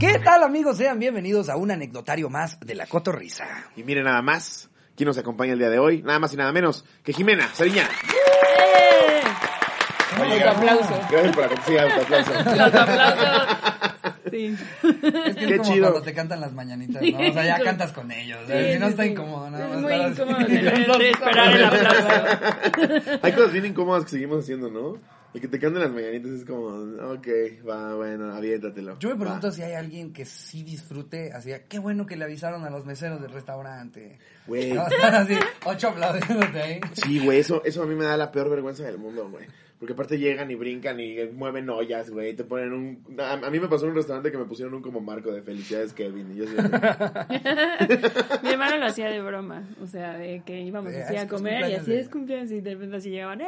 ¿Qué tal amigos? Sean bienvenidos a un anecdotario más de la Cotorrisa. Y miren nada más, ¿quién nos acompaña el día de hoy? Nada más y nada menos que Jimena Sariña. ¡Eh! Autoaplauso. Gracias por la sí. Es que Qué es como chido. cuando te cantan las mañanitas, ¿no? O sea, ya cantas con ellos. Sí, si no sí, está sí. incómodo, nada Es muy incómodo que esperar el aplauso. Hay cosas bien incómodas que seguimos haciendo, ¿no? El que te canten las mañanitas es como, ok, va, bueno, aviéntatelo. Yo me pregunto Va. si hay alguien que sí disfrute, así, qué bueno que le avisaron a los meseros del restaurante. Güey. No, están así, ocho aplaudiéndote ahí. Sí, güey, eso, eso a mí me da la peor vergüenza del mundo, güey. Porque aparte llegan y brincan y mueven ollas, güey. Te ponen un... A, a mí me pasó en un restaurante que me pusieron un como marco de felicidades, Kevin. Y yo así, Mi hermano lo hacía de broma, o sea, de que íbamos así a es comer y así es cumpleaños y de repente así llegaban, ¡eh!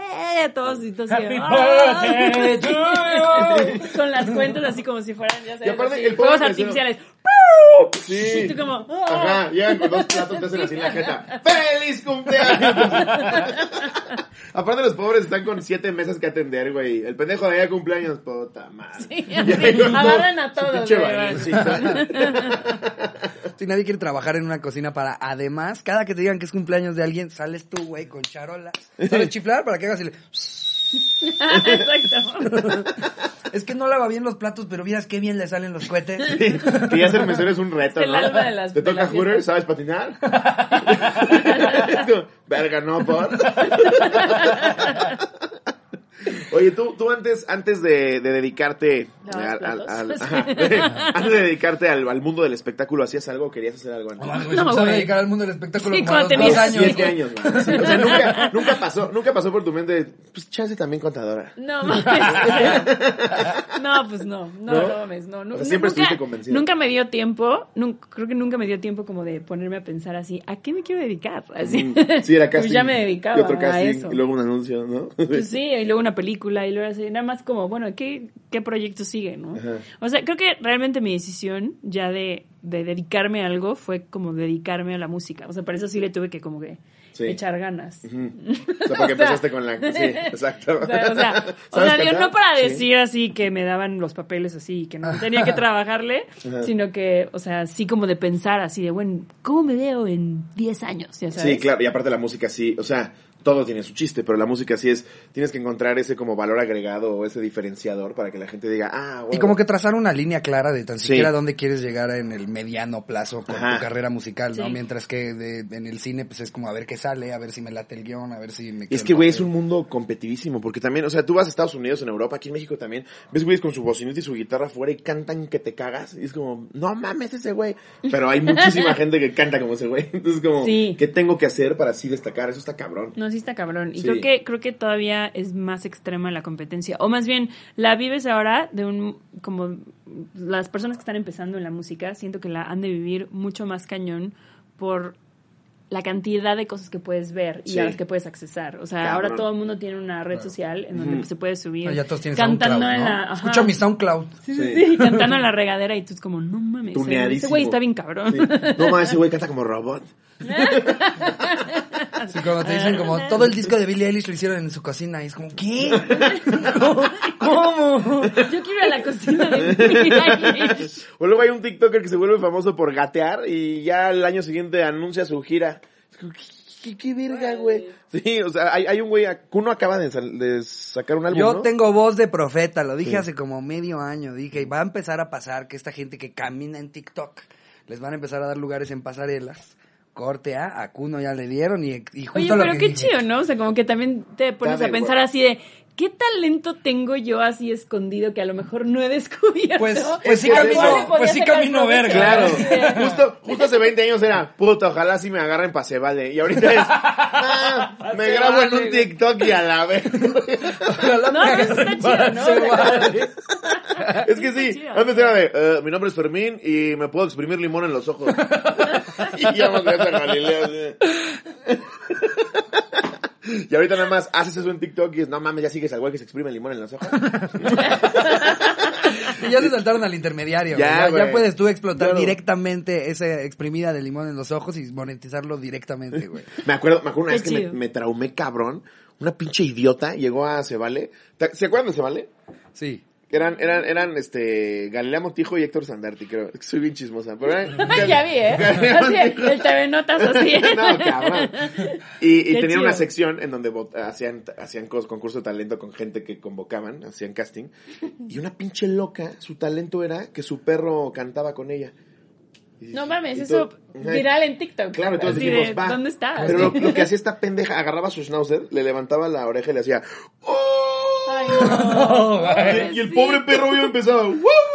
Todos y todos Happy ¡ah! Con las cuentas así como si fueran, ya sabes, Y aparte, así, el pobre fuegos mesero- artificiales. Sí. Y tú como, ¡ah! Ajá, llegan con dos platos, te hacen así la jeta. ¡Feliz cumpleaños! Aparte los pobres están con siete mesas que atender, güey. El pendejo de allá cumpleaños, puta madre. Sí, agarran a todos. Si nadie quiere trabajar en una cocina para, además, cada que te digan que es cumpleaños de alguien, sales tú, güey, con charolas. ¿Sabes chiflar para que hagas el... Exacto. Es que no lava bien los platos, pero miras qué bien le salen los cohetes. que ya ser mesero es un reto, Es el ¿no? alma de las- ¿Te de toca la fiesta. Hooter? ¿Sabes patinar? Verga, no, por. Oye, tú, tú antes, antes de, de dedicarte ¿Lavas al, al- al- ajá, antes de dedicarte al, al mundo del espectáculo, ¿hacías algo? ¿Querías hacer algo antes? No, No, empezó a dedicar al mundo del espectáculo Sí, como a los dos años. Siete años, man. Sí, O sea, nunca, nunca pasó, nunca pasó por tu mente, pues chance también contadora. No mames. No, pues no. No, ¿No? no mames, no. no O sea, siempre nunca, estuviste convencida. Nunca me dio tiempo, nun- creo que nunca me dio tiempo como de ponerme a pensar así, ¿a qué me quiero dedicar? Así. Sí, era casting. Pues ya me dedicaba Y otro a casting, eso. y luego un anuncio, ¿no? Pues sí, y luego una película, y luego así, nada más como, bueno, ¿qué, qué proyecto sigue, no? Ajá. O sea, creo que realmente mi decisión ya de, de dedicarme a algo fue como dedicarme a la música. O sea, para eso sí le tuve que como que Sí. echar ganas. O sea, porque O sea, empezaste con la... Sí, exacto. O sea, o sea, o ¿Sabes sea, digo, cantar? no para Sí. decir así que me daban los papeles así, que no tenía que trabajarle, Ajá. sino que, o sea, sí como de pensar así de, bueno, ¿cómo me veo en 10 años? Ya sabes. Sí, claro, y aparte la música sí, o sea, todo tiene su chiste, pero la música sí es, tienes que encontrar ese como valor agregado o ese diferenciador para que la gente diga, ah, Y bueno. como que trazar una línea clara de tan Sí. siquiera dónde quieres llegar en el mediano plazo con Ajá. tu carrera musical, ¿no? Sí. Mientras que de- en el cine, pues es como a ver qué sale, a ver si me late el guion, a ver si me Y queda es que, güey, es un mundo competitivísimo, porque también, o sea, tú vas a Estados Unidos, en Europa, aquí en México también, ves güeyes con su bocinita y su guitarra afuera y cantan que te cagas, y es como, no mames ese güey, pero hay muchísima gente que canta como ese güey, entonces como, Sí. ¿qué tengo que hacer para así destacar? Eso está cabrón. No, sí está cabrón. Y Sí. creo que creo que todavía es más extrema la competencia. O más bien, la vives ahora de un... Como las personas que están empezando en la música, siento que la han de vivir mucho más cañón por la cantidad de cosas que puedes ver y Sí. a las que puedes accesar. O sea, Cabrón. ahora todo el mundo tiene una red social en donde Ujú. se puede subir Ah, ya todos tienen cantando SoundCloud, en ¿no? la... Escucha mi SoundCloud. Sí, sí, Sí. sí, cantando en la regadera y tú es como, no mames, ese- güey está bien cabrón. Sí. No mames, ese güey canta como robot. Sí, cuando te dicen como todo el disco de Billie Eilish lo hicieron en su cocina y es como, ¿qué? ¿Cómo? ¿Cómo? Yo quiero ir a la cocina de Billie Eilish. O luego hay un TikToker que se vuelve famoso por gatear y ya el año siguiente anuncia su gira. Es como, ¿Qué, qué, qué verga, güey? Sí, o sea, hay, hay un güey, Kuno acaba de, sal- de sacar un álbum, Yo ¿no? tengo voz de profeta, lo dije Sí. hace como medio año. Dije, va a empezar a pasar que esta gente que camina en TikTok les van a empezar a dar lugares en pasarelas. Corte A, a Kuno ya le dieron y, y justo Oye, lo pero que qué dije. chido, ¿no? O sea, como que también te pones Dame, a pensar así de, ¿qué talento tengo yo así escondido que a lo mejor no he descubierto? Pues- pues sí camino- pues sí camino verga. Claro, justo, justo hace 20 años era, puta, ojalá sí me agarren pa' se vale. Y ahorita es, "Ah, me grabo en un. TikTok y a la vez. Ojalá No, me pero eso está chido, ¿no? vale. Es que sí, antes era de, "Eh, mi nombre es Fermín y me puedo exprimir limón en los ojos. y ya me a Galileo. Y ahorita nada más haces eso en TikTok y es, no mames, ya sigues al güey que se exprime el limón en los ojos. Y ya se saltaron al intermediario. Ya, Ya, ya, güey. puedes tú explotar Claro. directamente esa exprimida de limón en los ojos y monetizarlo directamente, güey. Me acuerdo, me acuerdo una Qué vez que me, traumé cabrón. Una pinche idiota llegó a Cevale. ¿Te- ¿Se acuerdan de Cevale? Sí. Eran, eran, eran, este, Galilea Montijo y Héctor Sandarti, creo. Soy bien chismosa, pero eran- ya vi, ¿eh? Así, el TV Notas así. no, cabrón. Y, y tenían una sección en donde hacían, hacían concurso de talento con gente que convocaban, hacían casting. Y una pinche loca, su talento era que su perro cantaba con ella. Y No mames, eso todo- viral en TikTok. Claro, entonces dijimos, de, va. ¿Dónde está? Pero lo, lo que hacía esta pendeja, agarraba su schnauzer, le levantaba la oreja y le hacía... ¡Oh! Ay, no. Y, y el pobre perro obvio empezaba, "Wow, wow, wow".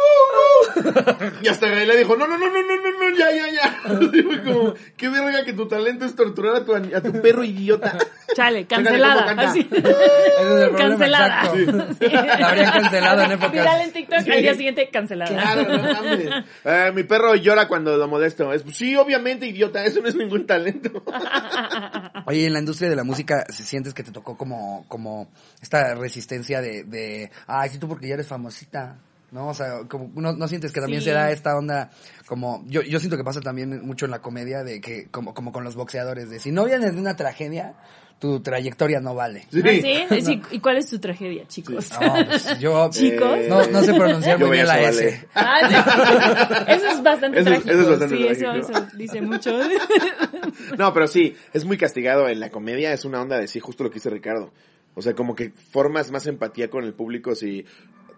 Y hasta Gaila dijo, no, no, no, no, no, no, no, ya, ya, ya. Como, qué verga que tu talento es torturar a tu, a tu perro idiota. Chale, cancelada. Así. Ese es Cancelada. Sí. La habrían cancelado en épocas. Viral en TikTok, Sí. al día siguiente cancelada. Claro, no mames. Eh, mi perro llora cuando lo molesto. Es, sí, obviamente, idiota, eso no es ningún talento. Oye, en la industria de la música, si sientes que te tocó como, como esta resistencia de, de, ay, sí, tú porque ya eres famosita, ¿no? O sea, como, no, no sientes que también Sí. se da esta onda, como, yo, yo siento que pasa también mucho en la comedia, de que, como, como con los boxeadores, de si no vienes de una tragedia, tu trayectoria no vale. Sí. ¿Ah, sí? Sí, ¿Y cuál es tu tragedia, chicos? No, pues, yo, Chicos. no, no sé pronunciar muy bien la S. Ah, sí. Eso es bastante Eso trágico. eso es bastante sí, trágico. Eso, eso dice mucho. No, pero sí, es muy castigado en la comedia, es una onda de sí, justo lo que dice Ricardo. O sea, como que formas más empatía con el público si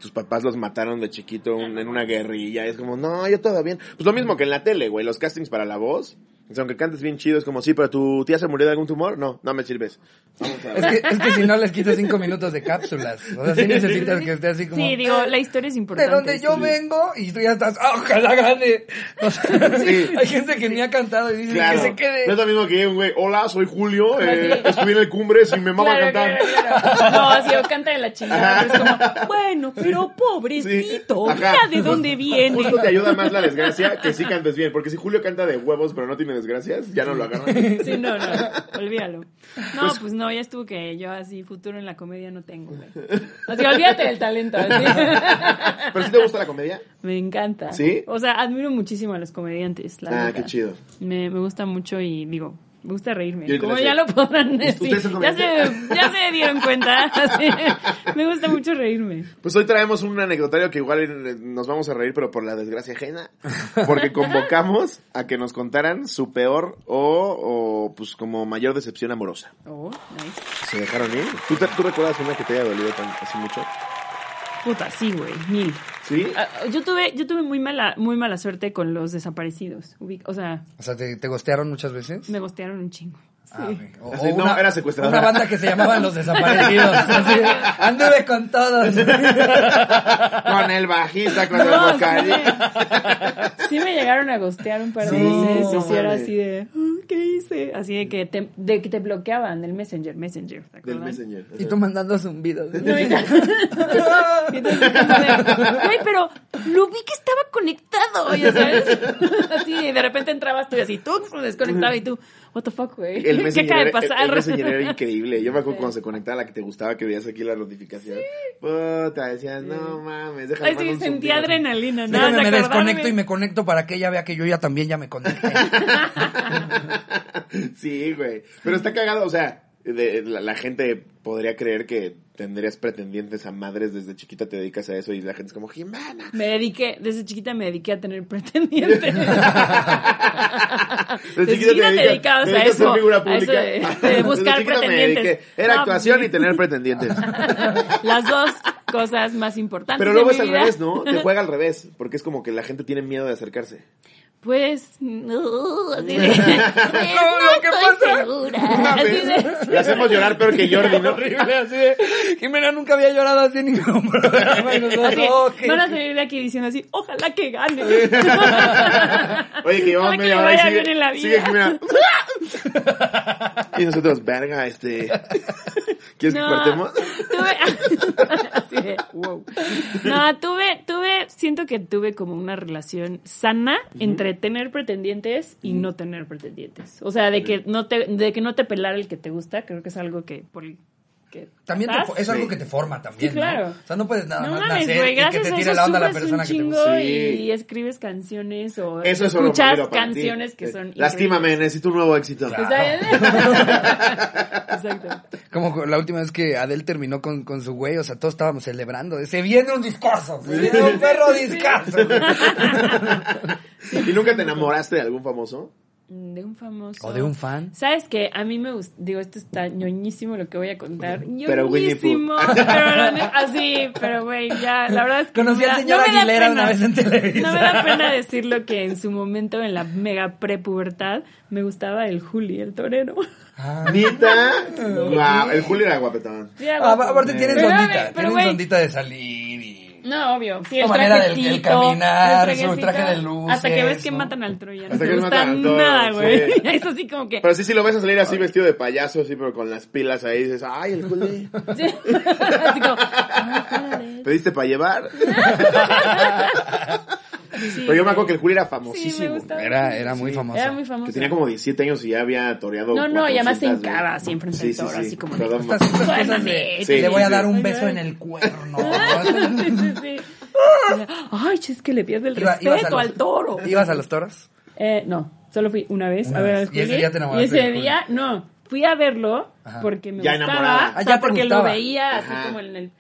tus papás los mataron de chiquito un- en una guerrilla. Es como, no, yo todo bien. Pues lo mismo que en la tele, güey, los castings para la voz. O sea, aunque cantes bien chido, es como, sí, pero tu tía se murió de algún tumor. No, no me sirves. Vamos a Es que, es que si no les quitas cinco minutos de cápsulas. O sea, sí necesitas que esté así como. Sí, digo, la historia es de importante. donde yo sí. vengo y tú ya estás, ¡ah, ojalá gane. O sea, Sí. Hay gente que ni ha cantado y dice Claro. que se quede. No es lo mismo que un güey, hola, soy Julio, eh, estuve en el Cumbres y me mama Claro, cantar. claro, claro. No, así o canta de la chingada. Es como, bueno, pero pobrecito, Sí. mira de dónde viene. Justo te ayuda más la desgracia que sí cantes bien. Porque si Julio canta de huevos pero no tiene desgracias, ya no lo agarran. Sí, no, no, olvídalo. No, pues no, ya estuvo que yo así futuro en la comedia no tengo, güey. Así, olvídate del talento. ¿Pero si te gusta la comedia? Me encanta. ¿Sí? O sea, admiro muchísimo a los comediantes, la Ah, qué chido. Me, me gusta mucho y digo, me gusta reírme. Como ya lo podrán ¿Ustedes decir. Ya se, ya se dieron cuenta. Me gusta mucho reírme. Pues hoy traemos un anecdotario que igual eh, nos vamos a reír, pero por la desgracia ajena. Porque convocamos a que nos contaran su peor o, o pues como mayor decepción amorosa. Oh, nice. ¿Se dejaron ir? ¿Tú, te- tú recuerdas una que te haya dolido tan, así mucho? Puta, sí, güey, mil. ¿Sí? Ah, Yo tuve, yo tuve muy mala, muy mala suerte con los desaparecidos. O sea, O sea, ¿te, te gostearon muchas veces? me gostearon un chingo. Sí. Ah, o, Así, o no, era secuestradora. Una banda que se llamaban Los Desaparecidos. Así, anduve con todos. Con el bajista, con el No, sí, vocal. sí me llegaron a gostear un par de Sí, veces. no sí era así de, "Ah, ¿qué hice? Así de que te, de que te bloqueaban del Messenger, Messenger. ¿te Del? Messenger. Y tú mandando zumbidos. No, hija. Y entonces, Güey, pero lo vi que estaba conectado, ya sabes. Así, y de repente entrabas tú y así, tú desconectado y tú, what the fuck, güey. El ¿Qué Messenger, acaba de el- pasar? el Messenger era increíble. Yo me acuerdo Sí. cuando se conectaba la que te gustaba que veías aquí la notificación. Puta, decías, no mames, déjame Ay, sí, sentía zumbido". adrenalina, ¿no? Déjame, me desconecto y me conecto para que ella vea que yo ya también ya me conecté. Sí, güey. Pero está cagado, o sea, de- la, la gente podría creer que tendrías pretendientes a madres desde chiquita te dedicas a eso y la gente es como, Jimena. Me dediqué, desde chiquita me dediqué a tener pretendientes. Desde Desde chiquita chiquita te dedicabas te a dedicas eso, figura a eso pública. de- buscar pretendientes. Era No, actuación pues, y tener pretendientes. Las dos cosas más importantes Pero luego es al revés, ¿no? Te juega al revés, porque es como que la gente tiene miedo de acercarse. Pues, no, así de, pues, No, no lo que estoy pasa- segura. Así de- Le hacemos llorar peor que Jordi, ¿no? Horrible, así de... Jimena nunca había llorado así en ningún programa. Y nosotros, así, ok. Van a salir de aquí diciendo así, ojalá que gane. Oye, que llevamos media hora y sigue, en la vida. sigue Jimena. y nosotros, verga, este... ¿Quieres que cortemos? tuve, así de, wow. No, tuve, tuve, siento que tuve como una relación sana entre tener pretendientes y no tener pretendientes. O sea, de que no te, de que no te pelara el que te gusta, creo que es algo que por que También te es algo que te forma también, Sí, claro. ¿no? O sea, no puedes nada No más mames, nacer y que te a tire la onda la persona que te gusta. Sí. y escribes canciones o Eso es escuchas canciones que son Lastímame, necesito un nuevo éxito. Claro. Exacto. Como la última vez que Adele terminó con, con su güey, o sea, todos estábamos celebrando. Se viene un discurso, se viene un perro discurso. ¿Y nunca te enamoraste de algún famoso? De un famoso. O de un fan. ¿Sabes qué? A mí me gusta, digo, esto está ñoñísimo lo que voy a contar. Pero Winnie Pooh. ñoñísimo. Pero así, pero güey, ya, la verdad es que. Conocí no me al da- señor no Aguilera pena. una vez en Televisa. No me da pena decirlo que en su momento, en la mega prepubertad, me gustaba el Juli, el torero. Ah. ¿Nita? Wow, el Julio era guapetón. Sí, era Ah, aparte tienes ondita, tienes ondita de salir. No, obvio. Sí, Su el manera del- del caminar, el su traje de luces, Hasta que ves que ¿no? matan al troya. No Hasta que gusta matan al nada, güey. sí. Es así como que... Pero sí, si lo ves a salir así vestido de payaso, así, pero con las pilas ahí, dices, ay, el Julio. Sí. Así como... ¿Pediste para llevar? Sí, Pero yo me acuerdo que el. Julio era Sí, famosísimo. me gustaba. Era, era muy famoso. Era muy famoso. que tenía como 17 años y ya había toreado. No, no, y además se 400, hincaba güey. así enfrente Sí, del sí, toro, sí. así como... Estas, estas cosas de. Sí, le voy a sí, dar sí. un beso en el cuerno. sí, sí, sí. Ay, che, es que le pierde el Iba- respeto los- al toro. ¿Ibas a los toros? Eh, no, solo fui una vez Una a ver vez. al Y ese día te enamoraste Y ese día, no, fui a verlo Ajá. porque me Ya gustaba. enamorada. o Ah, sea, ya te porque gustaba. lo veía así como en el...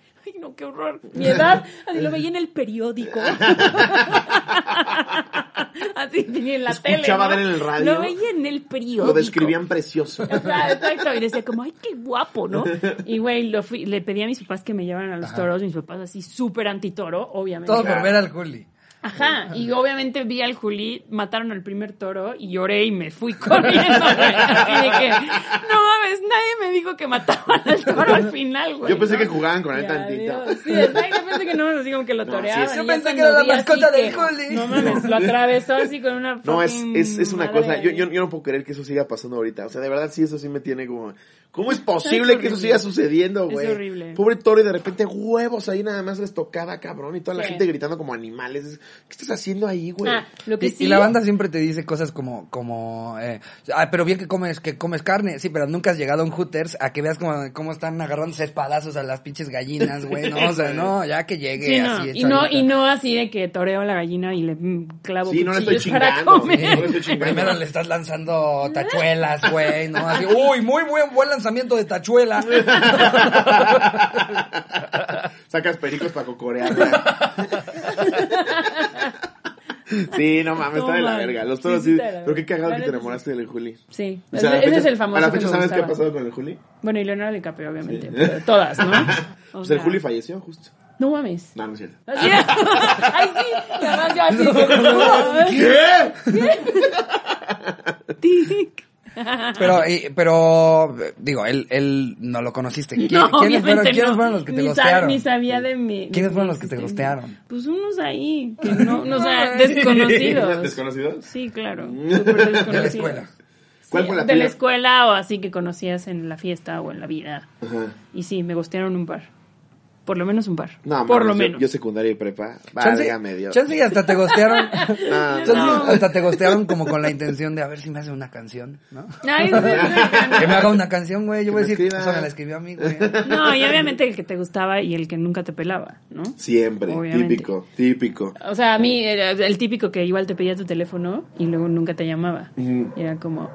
No, qué horror. Mi edad, así lo veía en el periódico. así tenía en la Escuchaba tele. él en el radio. Lo veía en el periódico. Lo describían precioso. Ajá, exacto. Y decía como, ay, qué guapo, ¿no? Y, güey, lo fui, le pedí a mis papás que me llevaran a los toros. Mis papás así súper antitoro, obviamente. Todo por ver al Juli. Ajá. Y obviamente vi al Juli, mataron al primer toro y lloré y me fui corriendo. Así de que, no mames, nadie me dijo que mataban al toro al final, güey. Yo pensé ¿no? que jugaban con él tantito. Dios. Sí, exacto. Yo pensé que no, nos digo que lo No, toreaban. sí, yo pensé que era la mascota del Juli. No mames, lo atravesó así con una No, es, es, es una madre cosa. Yo, yo, yo no puedo creer que eso siga pasando ahorita. O sea, de verdad, sí, eso sí me tiene como. ¿Cómo es posible que eso siga sucediendo, Es güey? horrible. Pobre toro, y de repente huevos ahí nada más les tocaba, cabrón. Y toda la Sí. gente gritando como animales. ¿Qué estás haciendo ahí, güey? Ah, lo que Y, sí. y la banda siempre te dice cosas como, como, eh, ah, pero bien que comes, que comes carne, sí, pero nunca has llegado a un Hooters a que veas cómo, cómo están agarrándose espadazos a las pinches gallinas, güey, no, o sea, no, ya que llegue Sí, no, así. y no, y no así de que toreo a la gallina y le mm, clavo Sí, no le estoy chingando, comer. sí, no le estoy chingando. Primero le estás lanzando tachuelas, güey, ¿no? Así, uy, muy buen, buen lanzamiento de tachuela. Sacas pericos para cocorearla. sí, no mames, está de la verga. Los toros sí sí. Pero qué cagado que te enamoraste del Juli. Sí, O sea, ese fecha- es el famoso. A la que fecha, me ¿sabes qué ha pasado con el Juli? Bueno, y Leonardo DiCaprio, obviamente, pero todas, ¿no? O el Juli falleció, justo. No mames. No, no es cierto. Así es. Ay, sí. Además yo así. ¿Qué? Tic. Pero, y- pero, digo, él, él no lo conociste. ¿Qui- No, ¿Quiénes, fueron, obviamente ¿quiénes no. fueron los que te ni sab- gostearon? Ni sabía de de ¿Quiénes fueron los que te gostearon? Pues unos ahí, que no, no o sea, desconocidos. ¿Desconocidos? Sí, claro. Desconocidos. De la escuela. ¿Cuál fue la de la escuela o así que conocías en la fiesta o en la vida. Ajá. Y sí, me gustearon un par. Por lo menos un par. No, Por lo yo- menos. Yo, secundaria y prepa. Chance, Válgame Dios. chance y hasta te gostearon. No, no. hasta te gostearon como con la intención de a ver si me hace una canción, ¿no? Ay, sí, sí, Que me haga una canción, güey. Yo Que voy a decir, escriba. eso me la escribió a mí, güey. No, y obviamente el que te gustaba y el que nunca te pelaba, ¿no? Siempre, Obviamente. típico, típico. O sea, a mí era el típico que igual te pedía tu teléfono y luego nunca te llamaba. Y era como,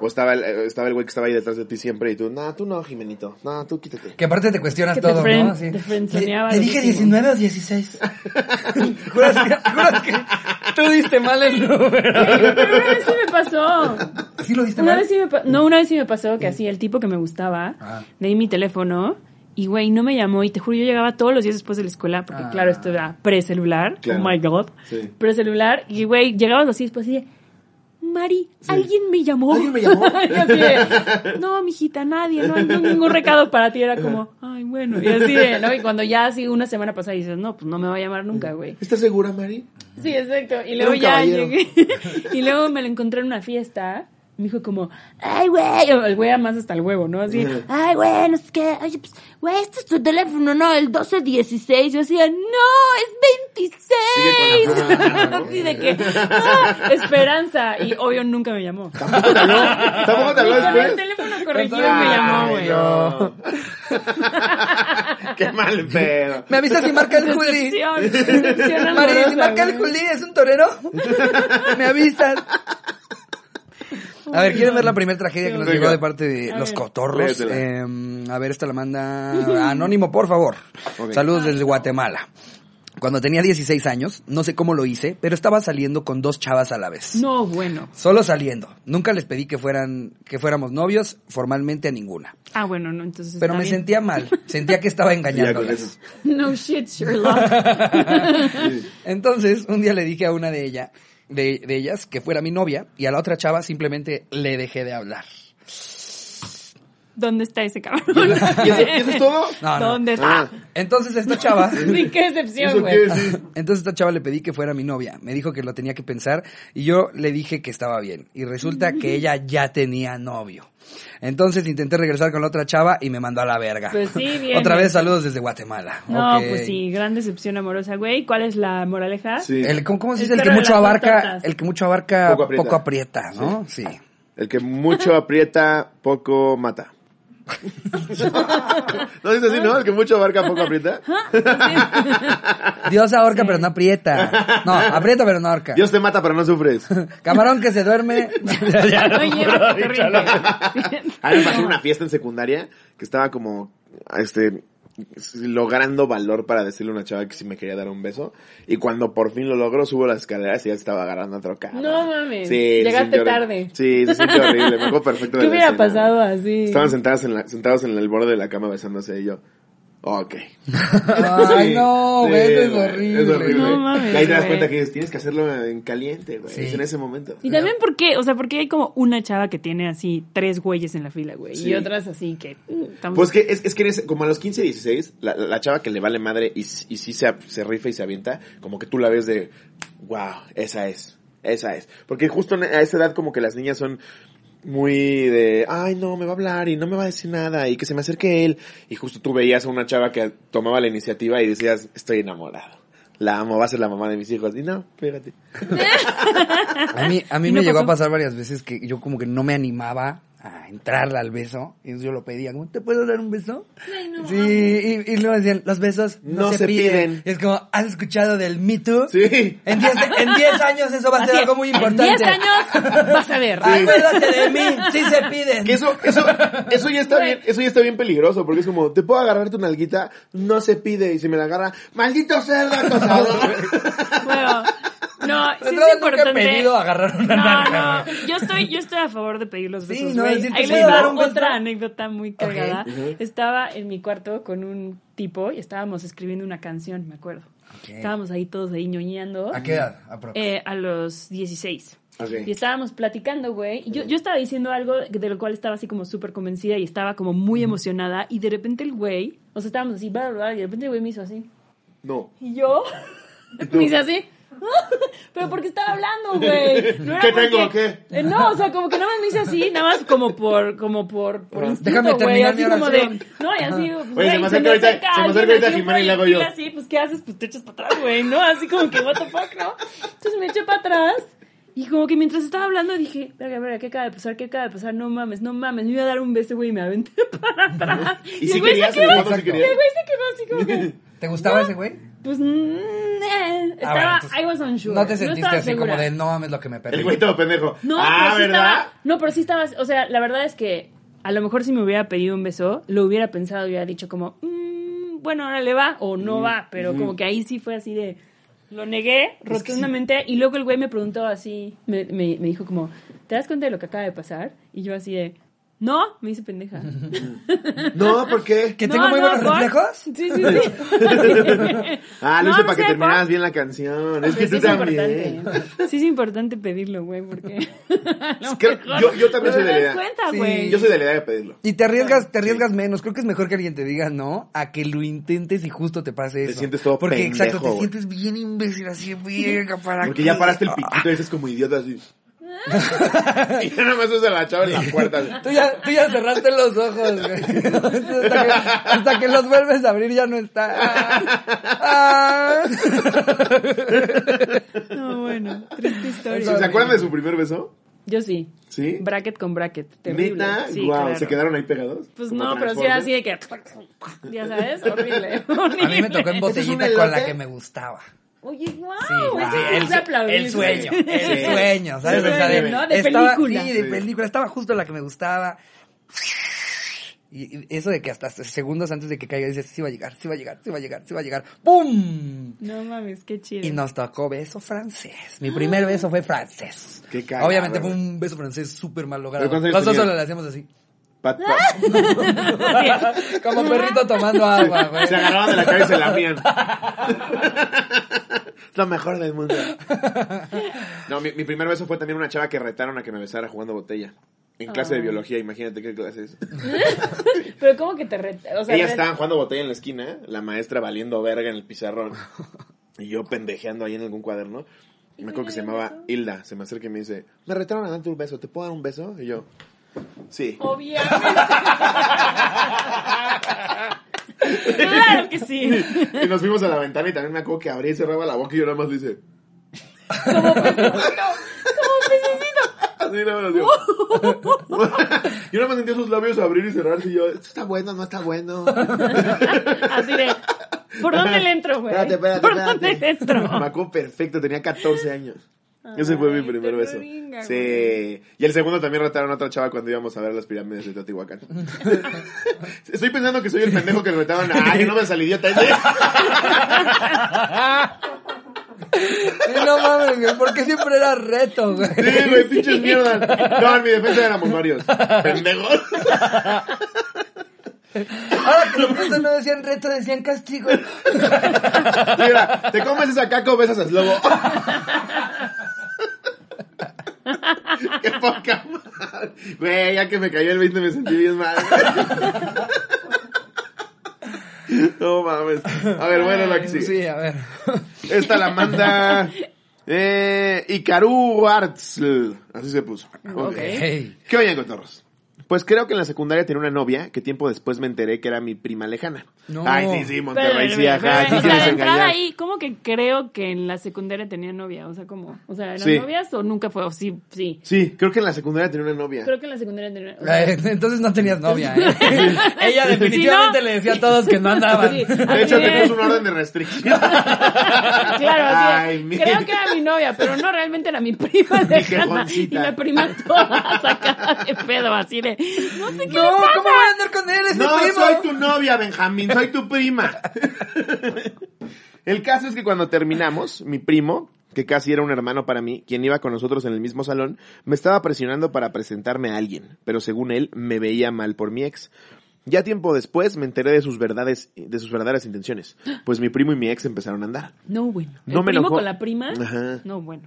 O estaba el, eh, estaba el güey que estaba ahí detrás de ti siempre y tú, no, tú no, Jimenito, no, tú quítate. Que aparte te cuestionas Que te todo, ¿no? Así, te frenzoneaba le, dije durísimo. 19 o 16. juras, que, juras que tú diste mal el número. pero una vez sí me pasó. ¿Sí lo diste Una mal? vez sí me no, una vez sí me pasó que así el tipo que me gustaba, Ah. le di mi teléfono y güey, no me llamó y te juro yo llegaba todos los días después de la escuela porque Ah. claro, esto era pre-celular, Claro. oh my god, Sí. pre-celular y güey, llegabas así después y Mari, alguien me llamó. ¿Alguien me llamó? y así de, no, mijita, nadie, no hay ningún recado para ti. Era como, ay, bueno. Y así de, ¿no? Y cuando ya así una semana pasada dices, no, pues no me va a llamar nunca, güey. ¿Estás segura, Mari? Sí, exacto. Y luego ya caballero. llegué. y luego me lo encontré en una fiesta. Me dijo como, ay, güey, el güey más hasta el huevo, ¿no? Así, ay, güey, no sé qué, oye, pues, güey, este es tu teléfono, ¿no? El 1216. Yo decía, no, es 26. Sigue con la- así de que, ah, esperanza. Y obvio nunca me llamó. ¿Tampoco te habló? ¿Tampoco te habló con el teléfono corregido Ay, me llamó, güey. no. Qué mal pedo. Me avisas si marca el Juli. Decepción, decepción Mari, si marca el. Juli, ¿es un torero? Me avisas. A ver, ¿quieren ver la primera tragedia que nos llegó de parte de A los ver. cotorros? Eh, a ver, esta la manda Anónimo, por favor. Saludos desde Guatemala. Cuando tenía 16 años, no sé cómo lo hice, pero estaba saliendo con dos chavas a la vez. No, bueno. Solo saliendo. Nunca les pedí que fueran, que fuéramos novios, formalmente a ninguna. Ah, bueno, no, entonces. Pero me bien. sentía mal. Sentía que estaba engañándolas. No shit, Sherlock. Entonces, un día le dije a una de ella, de, de ellas, que fuera mi novia, y a la otra chava simplemente le dejé de hablar. ¿Dónde está ese cabrón? ¿Y eso, y eso es todo? No, no. ¿Dónde está? Ah. Entonces esta chava, Sí, qué decepción, ¿Eso güey. entonces esta chava le pedí que fuera mi novia. Me dijo que lo tenía que pensar y yo le dije que estaba bien. Y resulta que ella ya tenía novio. Entonces intenté regresar con la otra chava y me mandó a la verga. Pues sí, bien. Otra vez saludos desde Guatemala. No, pues sí, gran decepción amorosa, güey. ¿Cuál es la moraleja? Sí. El, ¿cómo, cómo se El dice? El que mucho abarca, el que mucho abarca, Poco poco aprieta. aprieta, ¿no? Sí. El que mucho aprieta, poco mata. ¿No dice así, no? El que mucho abarca, poco aprieta. Dios ahorca pero no aprieta. No, aprieta pero no ahorca. Dios te mata, pero no sufres. Camarón que se duerme. Corriente. A mí me pasó una fiesta en secundaria que estaba como, este, logrando valor para decirle a una chava que si me quería dar un beso. Y cuando por fin lo logró, subo las escaleras y ya estaba agarrando a otro cara. No mames. Sí, Llegaste tarde. Sí, se sintió horrible. Me acuerdo perfecto de ¿Qué hubiera escena. pasado así? Estaban sentadas en la, sentados en el borde de la cama besándose y yo. Ok. Ay, Sí, no, sí, güey, es horrible. Es horrible. No mames, y ahí te das cuenta que tienes que hacerlo en caliente, güey. Sí. Es en ese momento. Y también porque, o sea, porque hay como una chava que tiene así tres güeyes en la fila, güey. Sí. Y otras así que... mm, estamos- Pues que es, es que eres, como a los 15, 16, la, la chava que le vale madre y, y sí se, se rifa y se avienta, como que tú la ves de, wow, esa es, esa es. Porque justo a esa edad como que las niñas son muy de, ay no, me va a hablar y no me va a decir nada y que se me acerque él. Y justo tú veías a una chava que tomaba la iniciativa y decías, estoy enamorado. La amo, va a ser la mamá de mis hijos. Y no, fíjate. A mí, a mí ¿Y me no llegó a pasar varias veces que yo como que no me animaba a entrar al beso. Y yo lo pedía, como, ¿te puedo dar un beso? sí, y, y luego decían, los besos no, No se, se piden. piden. Y es como, ¿has escuchado del Me Too? Sí. En 10 en 10 años eso va a ser Así, algo muy en importante. 10 años vas a ver. Acuérdate de mí, sí se piden. Que eso, eso, eso ya está bien, eso ya está bien peligroso, porque es como, ¿te puedo agarrar tu nalguita? No se pide, y si me la agarra, ¡maldito cerdo acosador! Bueno, no, sí es nunca he importante. pedido agarrar una No, no, yo estoy, yo estoy a favor de pedir los Sí, besos, no, güey. decir, ¿te Ahí les dar un beso? otra anécdota muy cagada. Ujú. Estaba en mi cuarto con un tipo y estábamos escribiendo una canción, me acuerdo. Ok. Estábamos ahí todos ahí ñoñando. ¿A qué edad? aprox? Eh, a los 16. Ok. Y estábamos platicando, güey. Y yo, yo estaba diciendo algo de lo cual estaba así como súper convencida y estaba como muy emocionada. Y de repente el güey, o sea, estábamos así, bla, bla, bla, y de repente el güey me hizo así. No. Y yo me hice así. Pero porque estaba hablando, güey. No ¿Qué porque- tengo, qué? Eh, no, o sea, como que nada más me hice así, nada más como por, como por, por Ah. instinto, Déjame terminar Así mi como de, no, y así, Oye, güey, se me acerca ahorita- se me acerca ahorita Jimena y le hago yo. así, pues, ¿qué haces? Pues te echas para atrás, güey, ¿no? Así como que, what the fuck, ¿no? Entonces me eché para atrás. Y como que mientras estaba hablando dije, verga, verga, ¿qué acaba de pasar? ¿Qué acaba de pasar? No mames, no mames. Me iba a dar un beso, güey, y me aventé para atrás. ¿Y el si güey querías? se quedó, ¿En el y el güey se quedó así como que... ¿Te gustaba ese güey? Pues, mm, eh, estaba, bueno, entonces, I was unsure. No te sentiste así segura. como de no mames lo que me perdí. El güey todo pendejo. No, ah, pero sí ¿verdad? estaba, no, pero sí estaba, o sea, la verdad es que a lo mejor si me hubiera pedido un beso, lo hubiera pensado y hubiera dicho como, mm, bueno, ahora le va o no va, pero como que ahí sí fue así de, lo negué rotundamente y luego el güey me preguntó así, me, me, me dijo como, ¿te das cuenta de lo que acaba de pasar? Y yo así de, no, me hice pendeja. No, ¿por qué? ¿Que No, tengo muy no, buenos ¿por? reflejos? Sí, sí, sí. Ah, lo No, hice no para que sé, terminaras ¿por? bien la canción. Es que sí tú es también. importante. Sí es importante pedirlo, güey, porque... mejor yo, yo también soy de te la das idea. cuenta, Sí, güey. Yo soy de la idea de pedirlo. Y te arriesgas, te arriesgas menos. Creo que es mejor que alguien te diga no a que lo intentes y justo te pase Te eso. sientes todo Porque pendejo, exacto, te sientes bien imbécil así, verga, para Porque qué? ya paraste el piquito y dices como idiota así. y ya nada más usa la chava en la puerta. Tú ya, tú ya cerraste los ojos, güey. Hasta que, hasta que los vuelves a abrir ya no está. Ah, ah. No, bueno, triste historia. ¿Se acuerdan de su primer beso? Yo sí. ¿Sí? Bracket con bracket. Terrible. ¿Neta? Sí, Guau, claro. ¿se quedaron ahí pegados? Pues ¿Como no, pero sí era así de que. Ya sabes, horrible. A mí me tocó en ¿Este es un botellita con la que me gustaba. Oye, wow. Sí, güey, sí, el, el, el sueño, el sueño, ¿sabes? Sí, O sea, de, ¿no? De estaba- película. Sí, de Sí. película. Estaba justo la que me gustaba. Y y eso de que hasta segundos antes de que caiga dices, sí va a llegar, sí va a llegar, sí va a llegar, sí va a llegar. ¡Pum! No mames, qué chido. Y nos tocó beso francés. Mi primer beso fue francés. Qué Obviamente fue un beso francés súper mal logrado. ¿Cuántos años Los dos solo le hacíamos así. Pat, pat. Como perrito tomando agua, güey. Se agarraban de la cara y se lamían. es lo mejor del mundo. No, mi, mi primer beso fue también una chava que retaron a que me besara jugando botella. En clase de Ah. biología, imagínate qué clase es. Pero ¿cómo que te re- O sea, Ellas re- estaban jugando botella en la esquina, la maestra valiendo verga en el pizarrón. Y yo pendejeando ahí en algún cuaderno. Y me acuerdo que se llamaba Hilda. Se me acerca y me dice, me retaron a darte un beso, ¿te puedo dar un beso? Y yo, sí. Obviamente. claro que sí. Y nos fuimos a la ventana y también me acuerdo que abría y cerraba la boca y yo nada más le hice, Como pececito. Como pececito. así nada más. Yo, yo nada más sentía sus labios abrir y cerrarse y yo, esto está bueno, no está bueno. Así de. ¿Por dónde le entro, güey? Espérate, espérate, ¿Por espérate. dónde le entro? Me acuerdo perfecto, tenía 14 años. Ese fue mi Ay, primer beso. ringa, Sí. Y el segundo también retaron a otra chava cuando íbamos a ver las pirámides de Teotihuacán. Estoy pensando que soy el pendejo que le retaron. Ah, que no me salí idiota. No mames, güey, porque siempre era reto, güey. Sí, güey, pinches mierdas. No, en mi defensa éramos varios. Pendejos. Ahora que lo pienso, no decían reto, decían castigo. Mira, te comes esa caca o besas a Slobo. Qué poca madre. Güey, ya que me cayó el 20 me sentí bien mal. No mames. A ver, bueno, la que sigue. Sí, a ver. Esta la manda eh, Ikaru Arts. Así se puso. Ok. Hey. ¿Qué oyen, cotorros? Pues creo que en la secundaria tenía una novia que tiempo después me enteré que era mi prima lejana. No. Ay, sí, sí, Monterrey, Pero, sí, ajá. pero, Aquí o sea, quieres de entrada engañar. ahí, ¿cómo que creo que en la secundaria tenía novia? O sea, ¿cómo? O sea, ¿eran Sí. novias o nunca fue? O sí, sí. Sí, creo que en la secundaria tenía una novia. Creo que en la secundaria tenía o sea, Eh, Entonces no tenías novia, ¿eh? Ella definitivamente Si no- le decía a todos que no andaban. Sí. De hecho, Así te de- puso un orden de restricción. Claro, así Ay, mi- creo que era mi novia, pero no realmente era mi prima lejana. Y la prima toda sacada de pedo, así de, no sé qué No, le pasa. ¿cómo voy a andar con él? Es No, mi primo. soy tu novia, Benjamín, soy tu prima. El caso es que cuando terminamos, mi primo, que casi era un hermano para mí, quien iba con nosotros en el mismo salón, me estaba presionando para presentarme a alguien, pero según él, me veía mal por mi ex. Ya tiempo después me enteré de sus verdades, de sus verdaderas intenciones, pues mi primo y mi ex empezaron a andar. No, bueno. ¿El No me primo enojó. con la prima? Ajá. No, bueno.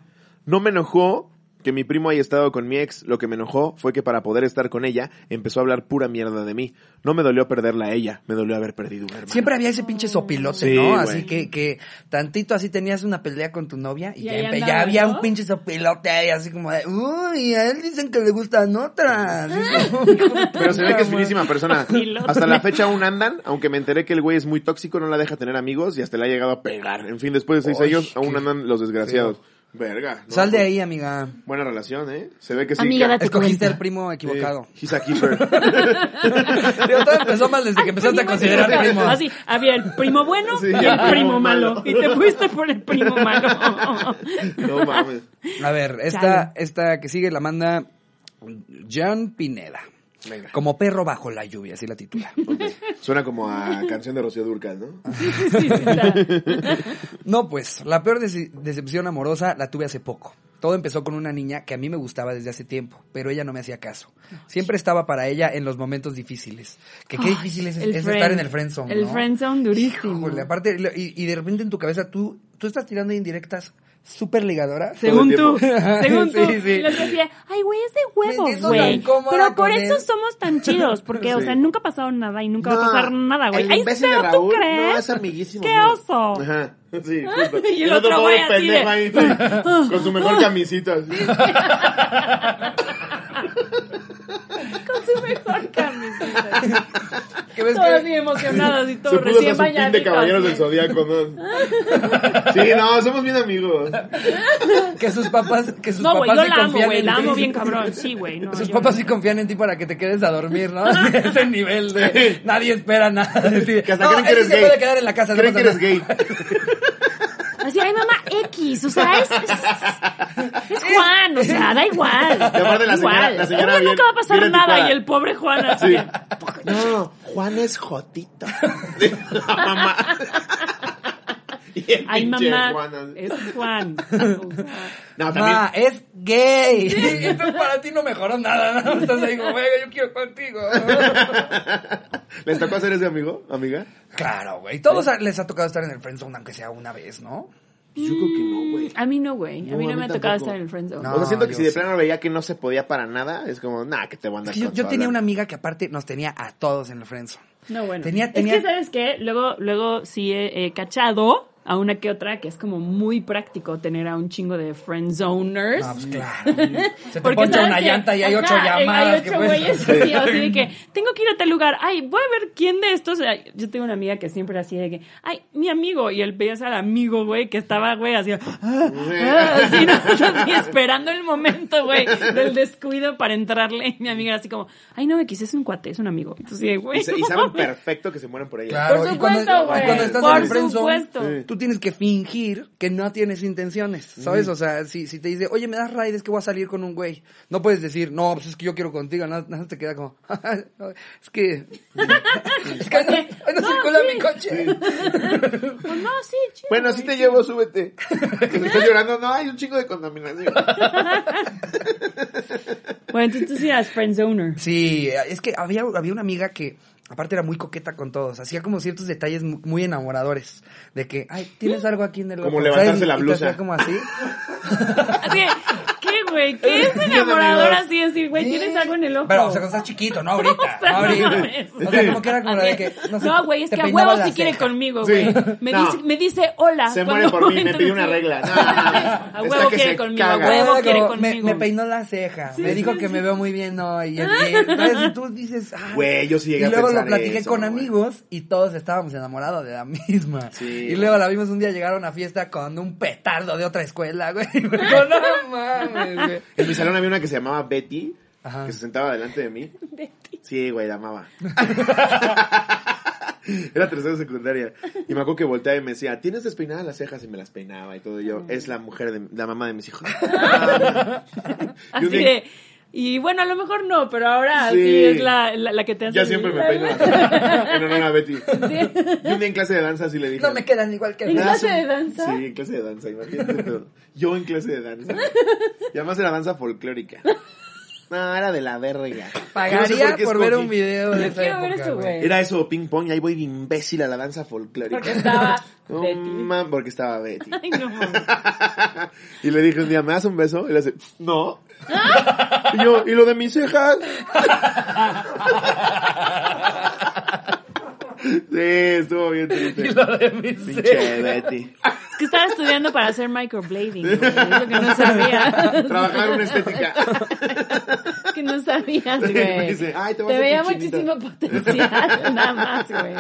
No me enojó que mi primo haya estado con mi ex, lo que me enojó fue que para poder estar con ella empezó a hablar pura mierda de mí. No me dolió perderla a ella, me dolió haber perdido un hermano. Siempre había ese pinche sopilote, Sí, ¿no? güey. Así que, que tantito así tenías una pelea con tu novia y Y ya, había ¿no? un pinche sopilote ahí, así como de, uy, a él dicen que le gustan otras. Pero se ve que es finísima persona. Hasta la fecha aún andan, aunque me enteré que el güey es muy tóxico, no la deja tener amigos y hasta le ha llegado a pegar. En fin, después de seis años aún andan los desgraciados. Verga. ¿no? Sal de ahí, amiga. Buena relación, ¿eh? Se ve que sí. Amiga, date Escogiste cuenta. al primo equivocado. Eh, he's a keeper. Digo, todo empezó mal desde que empezaste a considerar primo. Así, había el primo bueno Sí, y el el primo primo malo. malo. Y te fuiste por el primo malo. no mames. A ver, esta, Chale. esta que sigue la manda Jan Pineda. Venga. Como perro bajo la lluvia, así la titula. Suena como a canción de Rocío Durcal, ¿no? Sí, sí, está. No, pues, la peor dece- decepción amorosa la tuve hace poco. Todo empezó con una niña que a mí me gustaba desde hace tiempo, pero ella no me hacía caso. Siempre estaba para ella en los momentos difíciles. Que qué difícil es, El es friend- estar en el friendzone, El ¿no? friendzone durísimo. Híjole, aparte, y, y de repente en tu cabeza tú, tú estás tirando indirectas súper ligadora. Según tú, el según tú. Sí, sí. Los decía, ay, güey, es de huevos, güey. Pero por eso él. somos tan chidos, porque, o sea, nunca ha pasado nada y nunca va a pasar nada, güey. el de ¿pero tú Raúl, crees? No, es amiguísimo. ¡Qué oso! Ajá, sí, justo. Y el otro güey pendejo de- ahí, sí, con su mejor camisita. así. Con su mejor camiseta. ¿Qué ves Todos que- bien emocionados y Se hasta recién pin de bañaditos. caballeros del zodiaco, ¿no? Sí, no, somos bien amigos. que sus papás, que sus No, güey, papás yo sí la amo, confían güey, en la ti. amo bien cabrón. Sí, güey, no. Sus yo- papás sí confían en ti para que te quedes a dormir, ¿no? Ese nivel de nadie espera nada de ti. Que hasta no, creen que ese eres se gay. puede quedar en la casa. no Creen que pasa eres gay. Así, ay, mamá, X, o sea, es, es, es Juan, o sea, da igual. Aparte la señora- igual. la señora Obvio bien- nunca va a pasar nada y el pobre Juan así. Sí. de, No, Juan es Jotito. La mamá. Y el Ay, mamá, Juan es Juan. O sea, No, también. Ma, es gay. Entonces para ti no mejoró nada. Estás ahí como, venga, yo quiero contigo. ¿Les tocó hacer ese amigo, amiga? claro, güey. Todos a- les ha tocado estar en el friendzone, aunque sea una vez, ¿no? Yo creo que no, güey. A mí no, güey. A mí no a mí me ha tocado estar en el friendzone. No. o sea, siento que si de sí. plano veía que no se podía para nada, es como, nah, que te van a Es dar que yo, con yo su tenía una amiga que aparte nos tenía a todos en el friendzone. No, bueno. Tenía- tenía- Es que, ¿sabes qué? Luego, luego sí he, he cachado a una que otra que es como muy práctico tener a un chingo de friendzoners. No, pues claro. Se te Porque poncha una que- llanta y hay ajá, ocho llamadas. Hay que ocho güeyes así, así de que tengo que ir a tal lugar. Ay, voy a ver quién de estos. Yo tengo una amiga que siempre así de que, ay, mi amigo. Y él veías al amigo, güey, que estaba, güey, así, ah, ah, así, ¿no? Así, esperando el momento, güey, del descuido para entrarle. Y mi amiga era así como, ay, no, X es un cuate, es un amigo. Entonces, güey. Y, y saben perfecto que se mueren por ella. Claro, Por supuesto, güey. cuando estás Por en el friendzone, supuesto. Sí. tú tienes que fingir que no tienes intenciones, ¿sabes? O sea, si, si te dice, oye, me das ride, es que voy a salir con un güey. No puedes decir, no, pues es que yo quiero contigo. Nada, nada te queda como, es que... es que no, no No, circula sí. mi coche. Pues no, sí, chido. Bueno, güey. sí te llevo, súbete. Que se está llorando, no, hay un chingo de contaminación. Bueno, entonces tú sí eras friendzoner. Sí, es que había, había una amiga que aparte era muy coqueta con todos, hacía como ciertos detalles mu- muy enamoradores, de que, ay, tienes algo aquí en el Como ojo", levantarse ¿sabes? la Y te blusa. hacía como así. Así, ¿qué, güey? ¿Qué es enamorador así? Decir, güey, tienes algo en el ojo. Pero, o sea, cuando estás chiquito, no ahorita, O sea, no ahorita. O sea, como que era como la de que, no sé, No, güey, es que a huevos sí quiere conmigo, Sí. güey. Me, No. dice, me dice hola. Se cuando muere por mí, me pidió una regla. No, A huevo quiere conmigo, caga. a huevo quiere conmigo. me peinó la ceja, Sí, me dijo sí, que sí. me veo muy bien hoy. Y, y, entonces tú dices, ah. Güey, yo sí llegué Y a luego lo platiqué con amigos y todos estábamos enamorados de la misma. Sí. Y luego la vimos un día llegar a una fiesta con un petardo de otra escuela, güey. No mames, güey. En mi salón había una que se llamaba Betty, Ajá. que se sentaba delante de mí. Betty. Sí, güey, la amaba. Era tercera secundaria. Y me acuerdo que volteaba y me decía, ¿tienes despeinadas las cejas? Y me las peinaba y todo. Y yo, es la mujer de la mamá de mis hijos. Así de... Y bueno, a lo mejor no, pero ahora sí, Sí. es la, la, la que te hace... Ya siempre me peino. En honor a Betty. Y un día en clase de danza así le dije. No me quedan igual que ¿En "Me das clase un-" de danza? Sí, en clase de danza, imagínate. Yo en clase de danza. Y además era danza folclórica. No, era de la verga. Yo no sé Pagaría por ver un video de esa Quiero ver época, eso, güey. Era eso, ping pong, y ahí voy de imbécil a la danza folclórica. Porque estaba No, Betty. man, porque estaba Betty. Ay, no mames. y le dije un día, ¿me das un beso? Y le hace, no. Y yo, ¿y lo de mis cejas? sí, estuvo bien triste. Y lo de mis Pinche cejas. Betty. Es que estaba estudiando para hacer microblading, güey. Es lo que no sabía. Trabajar una estética. que no sabías, güey. dice, "Ay, te Te veía tu chinita". muchísimo potencial, nada más, güey.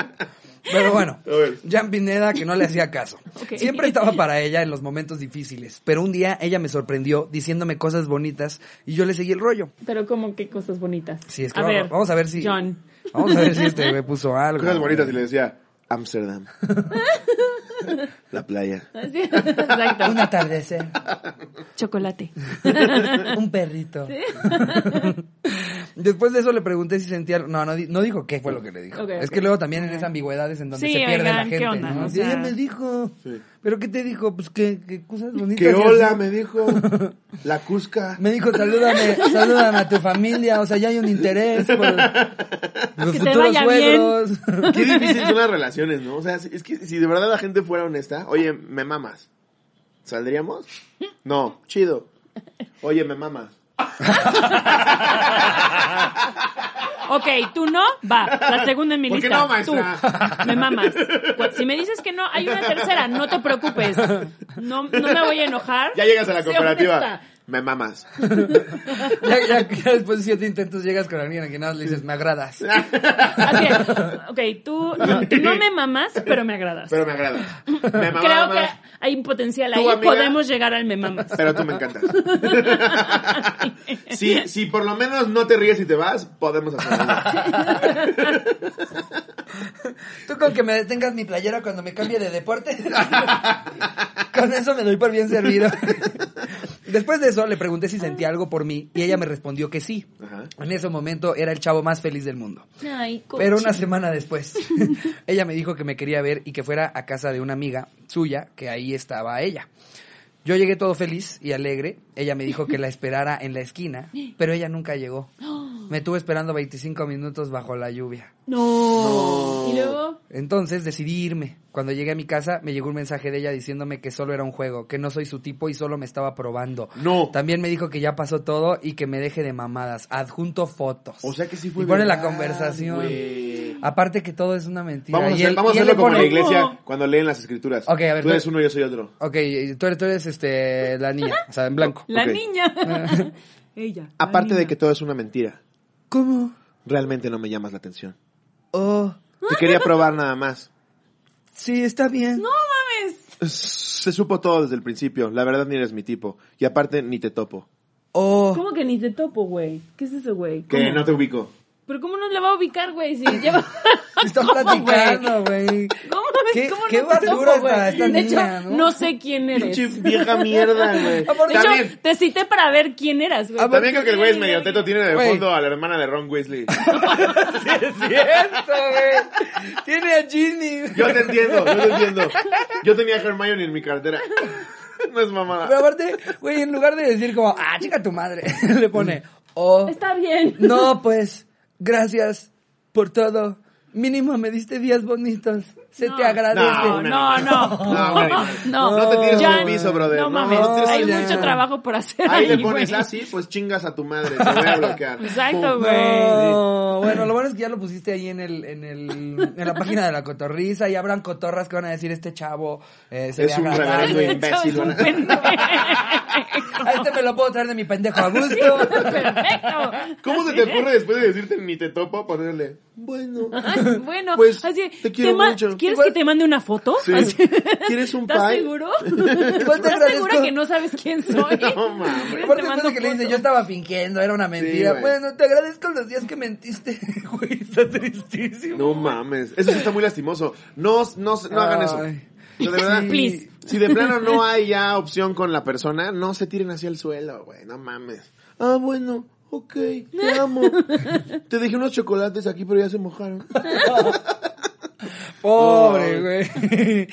Pero bueno. Jan Pineda que no le hacía caso. Ok. Siempre estaba para ella en los momentos difíciles, pero un día ella me sorprendió diciéndome cosas bonitas y yo le seguí el rollo. Pero como que cosas bonitas. Sí, es que a vamos, ver, vamos a ver si John. Vamos a ver si este me puso algo. Cosas bonitas y le decía, Amsterdam. La playa. Sí, Exacto. Un atardecer, Chocolate. un perrito. Después de eso le pregunté si sentía... No, no, di- no dijo qué fue lo que le dijo. Es que luego también en esas ambigüedades en donde Sí, se pierde oigan, la ¿qué gente, onda? ¿no? O Sí, ella me dijo... Sí. ¿Pero qué te dijo? Pues que, que cosas bonitas. Que hola, así. me dijo. La Cusca. Me dijo, salúdame, salúdame a tu familia, o sea, ya hay un interés por los Que futuros suegros. Qué difícil son las relaciones, ¿no? O sea, es que si de verdad la gente fuera honesta, oye, me mamas. ¿Saldríamos? No, chido. Oye, me mamas. Ok, tú no, va. La segunda en mi ¿Por qué lista. no, maestra? Tú, me mamas. Si me dices que no, hay una tercera, no te preocupes. No, no me voy a enojar. Ya llegas a la cooperativa. Me mamas. Ya, ya- ya después de siete intentos llegas con alguien a quien nada le dices, me agradas. Así es. Ok, tú, tú no me mamas, pero me agradas. Pero me agrada. Me mamas. Creo que hay un potencial ahí. Podemos llegar al me mamas. Pero tú me encantas. si, si por lo menos no te ríes y te vas, podemos hacerlo. Tú con que me detengas mi playera cuando me cambie de deporte. con eso me doy por bien servido. Después de eso le pregunté si sentía algo por mí y ella me respondió que sí. Ajá. En ese momento era el chavo más feliz del mundo. Ay, Pero una semana después, ella me dijo que me quería ver y que fuera a casa de una amiga suya, que ahí estaba ella. Yo llegué todo feliz y alegre. Ella me dijo que la esperara en la esquina, pero ella nunca llegó. Me tuve esperando 25 minutos bajo la lluvia. No. Y luego. Entonces decidí irme. Cuando llegué a mi casa me llegó un mensaje de ella diciéndome que solo era un juego, que no soy su tipo y solo me estaba probando. No. También me dijo que ya pasó todo y que me deje de mamadas. Adjunto fotos. O sea que sí fue Y pone la conversación. güey. Aparte que todo es una mentira. Vamos a, Y hacer- él- vamos a y él hacerlo como en la iglesia cuando leen las escrituras. Ok, a ver, Tú eres uno y yo soy otro. Ok, tú eres, tú eres este, la niña, o sea, en blanco. La niña. Ella. la Aparte de que todo es una mentira, ¿Cómo? realmente no me llamas la atención. Oh, Te quería probar nada más. sí, está bien. No mames. Se supo todo desde el principio. La verdad ni eres mi tipo. Y aparte ni te topo. Oh, ¿Cómo que ni te topo, güey? ¿Qué es eso, güey? Que no te ubico. Pero ¿cómo no la va a ubicar, güey? Si lleva... está ¿Cómo, platicando, güey. ¿Cómo? ¿Qué- ¿Cómo qué no te basura topo, güey? está esta De niña, hecho, ¿no? no sé quién eres. Pinche vieja mierda, güey. De hecho, También, te cité para ver quién eras, güey. También creo que el güey es medio teto. Tiene de fondo a la hermana de Ron Weasley. Sí, es cierto, güey. Tiene a Ginny. Yo te entiendo, yo te entiendo. Yo tenía a Hermione en mi cartera. No es mamada. Pero aparte, güey, en lugar de decir como, ah, chica tu madre, le pone, oh, Está bien. no, pues, gracias por todo. Mínimo me diste días bonitos. Se No. te agradece. No, no, no. No. No, No te tires Ya- al piso, brother. No mames, no, hay ya. mucho trabajo por hacer Ahí le ahí, pones güey. así, pues chingas a tu madre. Te voy a bloquear. Exacto, güey. No, bueno, lo bueno es que ya lo pusiste ahí en el, en el, en la página de la cotorriza y habrán cotorras que van a decir este chavo eh, se Es un reverendo Este es imbécil. un pendejo. A este me lo puedo traer de mi pendejo a gusto. Perfecto. ¿Cómo se te ocurre después de decirte ni te topo ponerle? Bueno. Ay, bueno, Pues, así, te quiero mucho. ¿Quieres Igual- que te mande una foto? Sí. Así. ¿Quieres un ¿Estás pie? seguro? Igual te ¿Estás agradezco. segura que no sabes quién soy? No, mames. ¿Quieres Aparte te mando que le dice, foto? yo estaba fingiendo, era una mentira. güey. bueno, te agradezco los días que mentiste. Güey, está tristísimo. No mames. Eso sí está muy lastimoso. No, no, no hagan eso. Ay. O sea, de verdad. Please. Si de plano no hay ya opción con la persona, no se tiren hacia el suelo, güey. No mames. Ah, bueno. Ok, te amo. Te dejé unos chocolates aquí, pero ya se mojaron. Pobre, güey.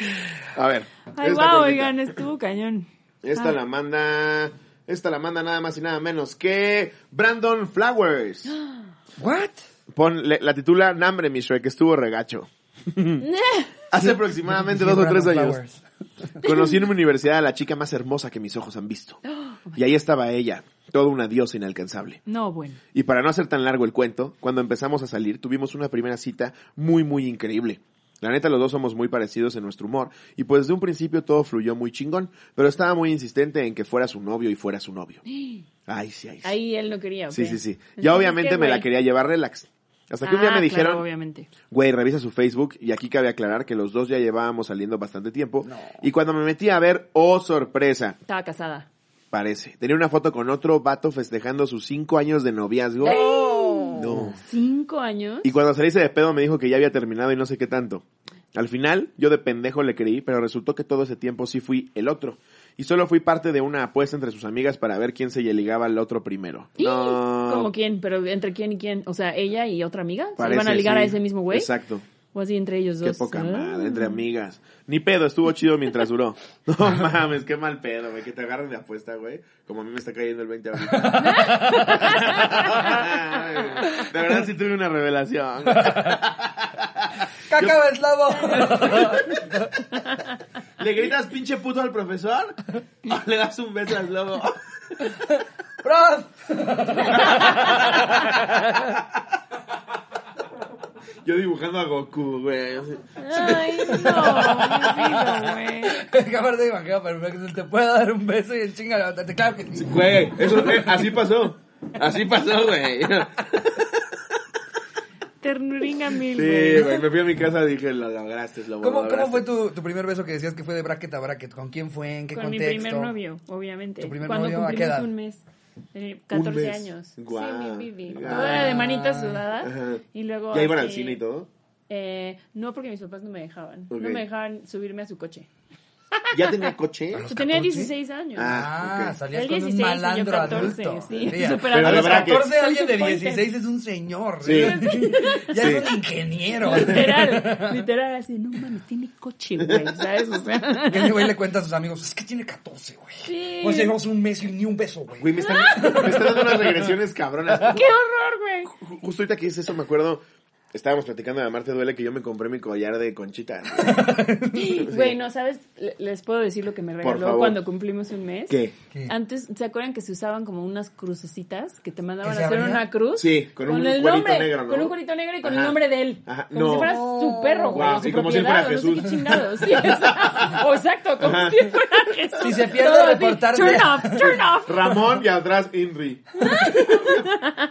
A ver. Ay, wow, oigan, estuvo cañón. Esta Ah. la manda. Esta la manda nada más y nada menos que Brandon Flowers. What? Pon, le- la titula Nambre, mi Shrek, estuvo regacho. Hace aproximadamente dos o tres años. Flowers. Conocí en mi universidad a la chica más hermosa que mis ojos han visto. Y ahí estaba ella, toda una diosa inalcanzable. No, bueno. Y para no hacer tan largo el cuento, cuando empezamos a salir tuvimos una primera cita muy muy increíble. La neta los dos somos muy parecidos en nuestro humor y pues desde un principio todo fluyó muy chingón, pero estaba muy insistente en que fuera su novio y fuera su novio. Ay, sí, ay, sí. Ahí él no quería, ¿ok? Sí, sí, sí. Ya obviamente ¿qué, me la quería llevar relax. Hasta que un día Ah, me claro, dijeron, obviamente. Güey, revisa su Facebook y aquí cabe aclarar que los dos ya llevábamos saliendo bastante tiempo. Y cuando me metí a ver, oh sorpresa, Estaba casada. parece. Tenía una foto con otro vato festejando sus cinco años de noviazgo. No. ¿Cinco años? Y cuando salí de pedo me dijo que ya había terminado y no sé qué tanto. Al final, yo de pendejo le creí, pero resultó que todo ese tiempo sí fui el otro. Y solo fui parte de una apuesta entre sus amigas para ver quién se ligaba al otro primero. ¿Y? No. ¿Cómo quién? ¿Pero entre quién y quién? O sea, ella y otra amiga. ¿Se iban a ligar a ese mismo güey? Exacto. ¿O así entre ellos Qué dos? poca Ah. madre, entre amigas. Ni pedo, estuvo chido mientras duró. No mames, qué mal pedo, güey. Que te agarren de apuesta, güey. Como a mí me está cayendo el 20 ahorita. de verdad sí tuve una revelación. Güey. ¡Cacao eslavo! ¿Le gritas pinche puto al profesor? ¿O le das un beso al globo? ¡Prof! Yo dibujando a Goku, güey. Ay, no, mi vida, güey. Que aparte me imagino perfecto. Te puedo dar un beso y en chinga levantarte. Claro que sí. Güey, eso, eh, así pasó. Así pasó, güey. Ternuringa mil, Sí, güey. me fui a mi casa y dije, lo lograste, lo ¿Cómo, lograste. ¿Cómo fue tu, tu primer beso que decías que fue de bracket a bracket? ¿Con quién fue? ¿En qué Con mi contexto? primer novio, obviamente. ¿Tu primer Cuando novio a qué cumplimos edad? un mes. Eh, 14 mes. años. Guau. Sí, mi bibi. Guau. Todo era de manitas sudadas. Ajá. Y luego. ¿Ya iban al así, cine y todo? Eh, no, porque mis papás no me dejaban. No me dejaban subirme a su coche. ¿Ya tenía coche? ¿A los Yo tenía 14? 16 años. Ah, Ah, salías con 16 y un yo malandro 14, adulto. sí, Pero a de los bracket. 14 Son alguien de súper 16 es un señor. Sí. Ya Sí. es un ingeniero. Literal, literal, así, no mames, tiene coche, güey, ¿sabes? O sea. Que ese güey le cuenta a sus amigos, es que tiene 14, güey. Sí. Pues llevamos un mes y ni un beso, güey. Güey, me están, me están dando unas regresiones cabronas. ¡Qué horror, güey! Ju- Justo ahorita que dices eso, me acuerdo. Estábamos platicando de Amarte Duele que yo me compré mi collar de conchita. Güey, no, ¿sabes? Le- Les puedo decir lo que me regaló cuando cumplimos un mes. ¿Qué? ¿Qué? Antes, ¿se acuerdan que se usaban como unas crucecitas que te mandaban ¿Que se a hacer una cruz? Sí, con un el cuerito nombre, negro, ¿no? Con un cuerito negro y con Ajá. el nombre de él. Ajá, Como no. si fuera su perro, güey. Guau, su y como si fuera o no sé Jesús. qué chingados. Sí, exacto. O exacto, como Ajá. si fuera Jesús. Si se pierde, Todo así, reportarse. Turn off, turn off. Ramón y atrás Inri.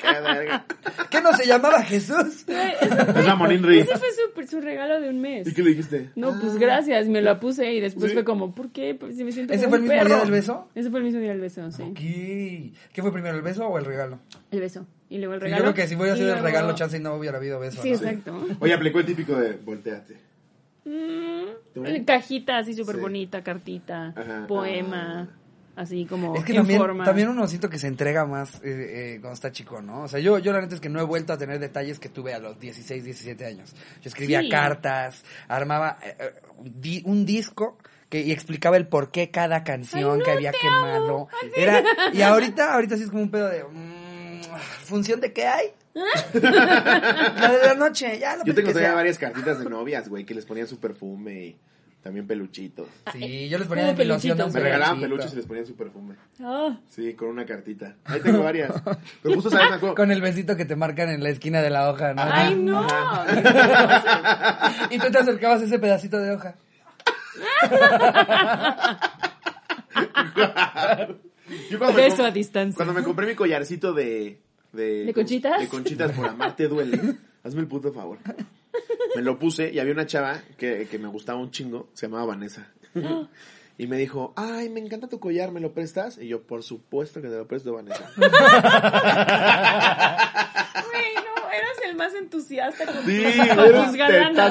Qué verga. ¿Qué no se llamaba Jesús? Ese Es fue- Ramón Inri. Ese fue su, su regalo de un mes. ¿Y qué le dijiste? No, pues gracias, me la puse y después Sí. fue como, ¿por qué? Pues si me siento ¿Ese como fue el mismo perro. día del beso? Ese fue el mismo día del beso, sí. ¿Qué? ¿Qué fue primero, el beso o el regalo? El beso. Y luego el Sí, regalo. yo creo que si hubiera y sido el luego- regalo, chance y no hubiera habido beso. Sí, ¿no? exacto. Oye, aplicó el típico de volteate. Mm, cajita así súper Sí. bonita, cartita, Ajá. poema, así como Es que en también, forma. también uno siento que se entrega más eh, eh, cuando está chico, ¿no? O sea, yo, yo la neta es que no he vuelto a tener detalles que tuve a los 16, 17 años. Yo escribía Sí. cartas, armaba eh, un di- un disco que y explicaba el por qué cada canción Ay, no, que había quemado. Era, y ahorita, ahorita sí es como un pedo de... mm, ¿Función de qué hay? la de la noche, ya lo Yo tengo que todavía varias cartitas de novias, güey, que les ponían su perfume y también peluchitos. Sí, yo les ponía de mi loción. Me regalaban peluchito. peluches y les ponían su perfume. Ah, Sí, con una cartita. Ahí tengo varias. Pero justo sabes, me acuerdo. Con el besito que te marcan en la esquina de la hoja, ¿no? ¡Ay, no! Y tú te acercabas a ese pedacito de hoja. Yo cuando me Beso com- a distancia. Cuando me compré mi collarcito de... ¿De, ¿De conchitas? De conchitas por amarte duele. Hazme el puto favor. Me lo puse y había una chava que, que me gustaba un chingo, se llamaba Vanessa. Y me dijo, ay, me encanta tu collar, ¿me lo prestas? Y yo, por supuesto que te lo presto, Vanessa. Güey, no, eras el más entusiasta con, Sí, tus- con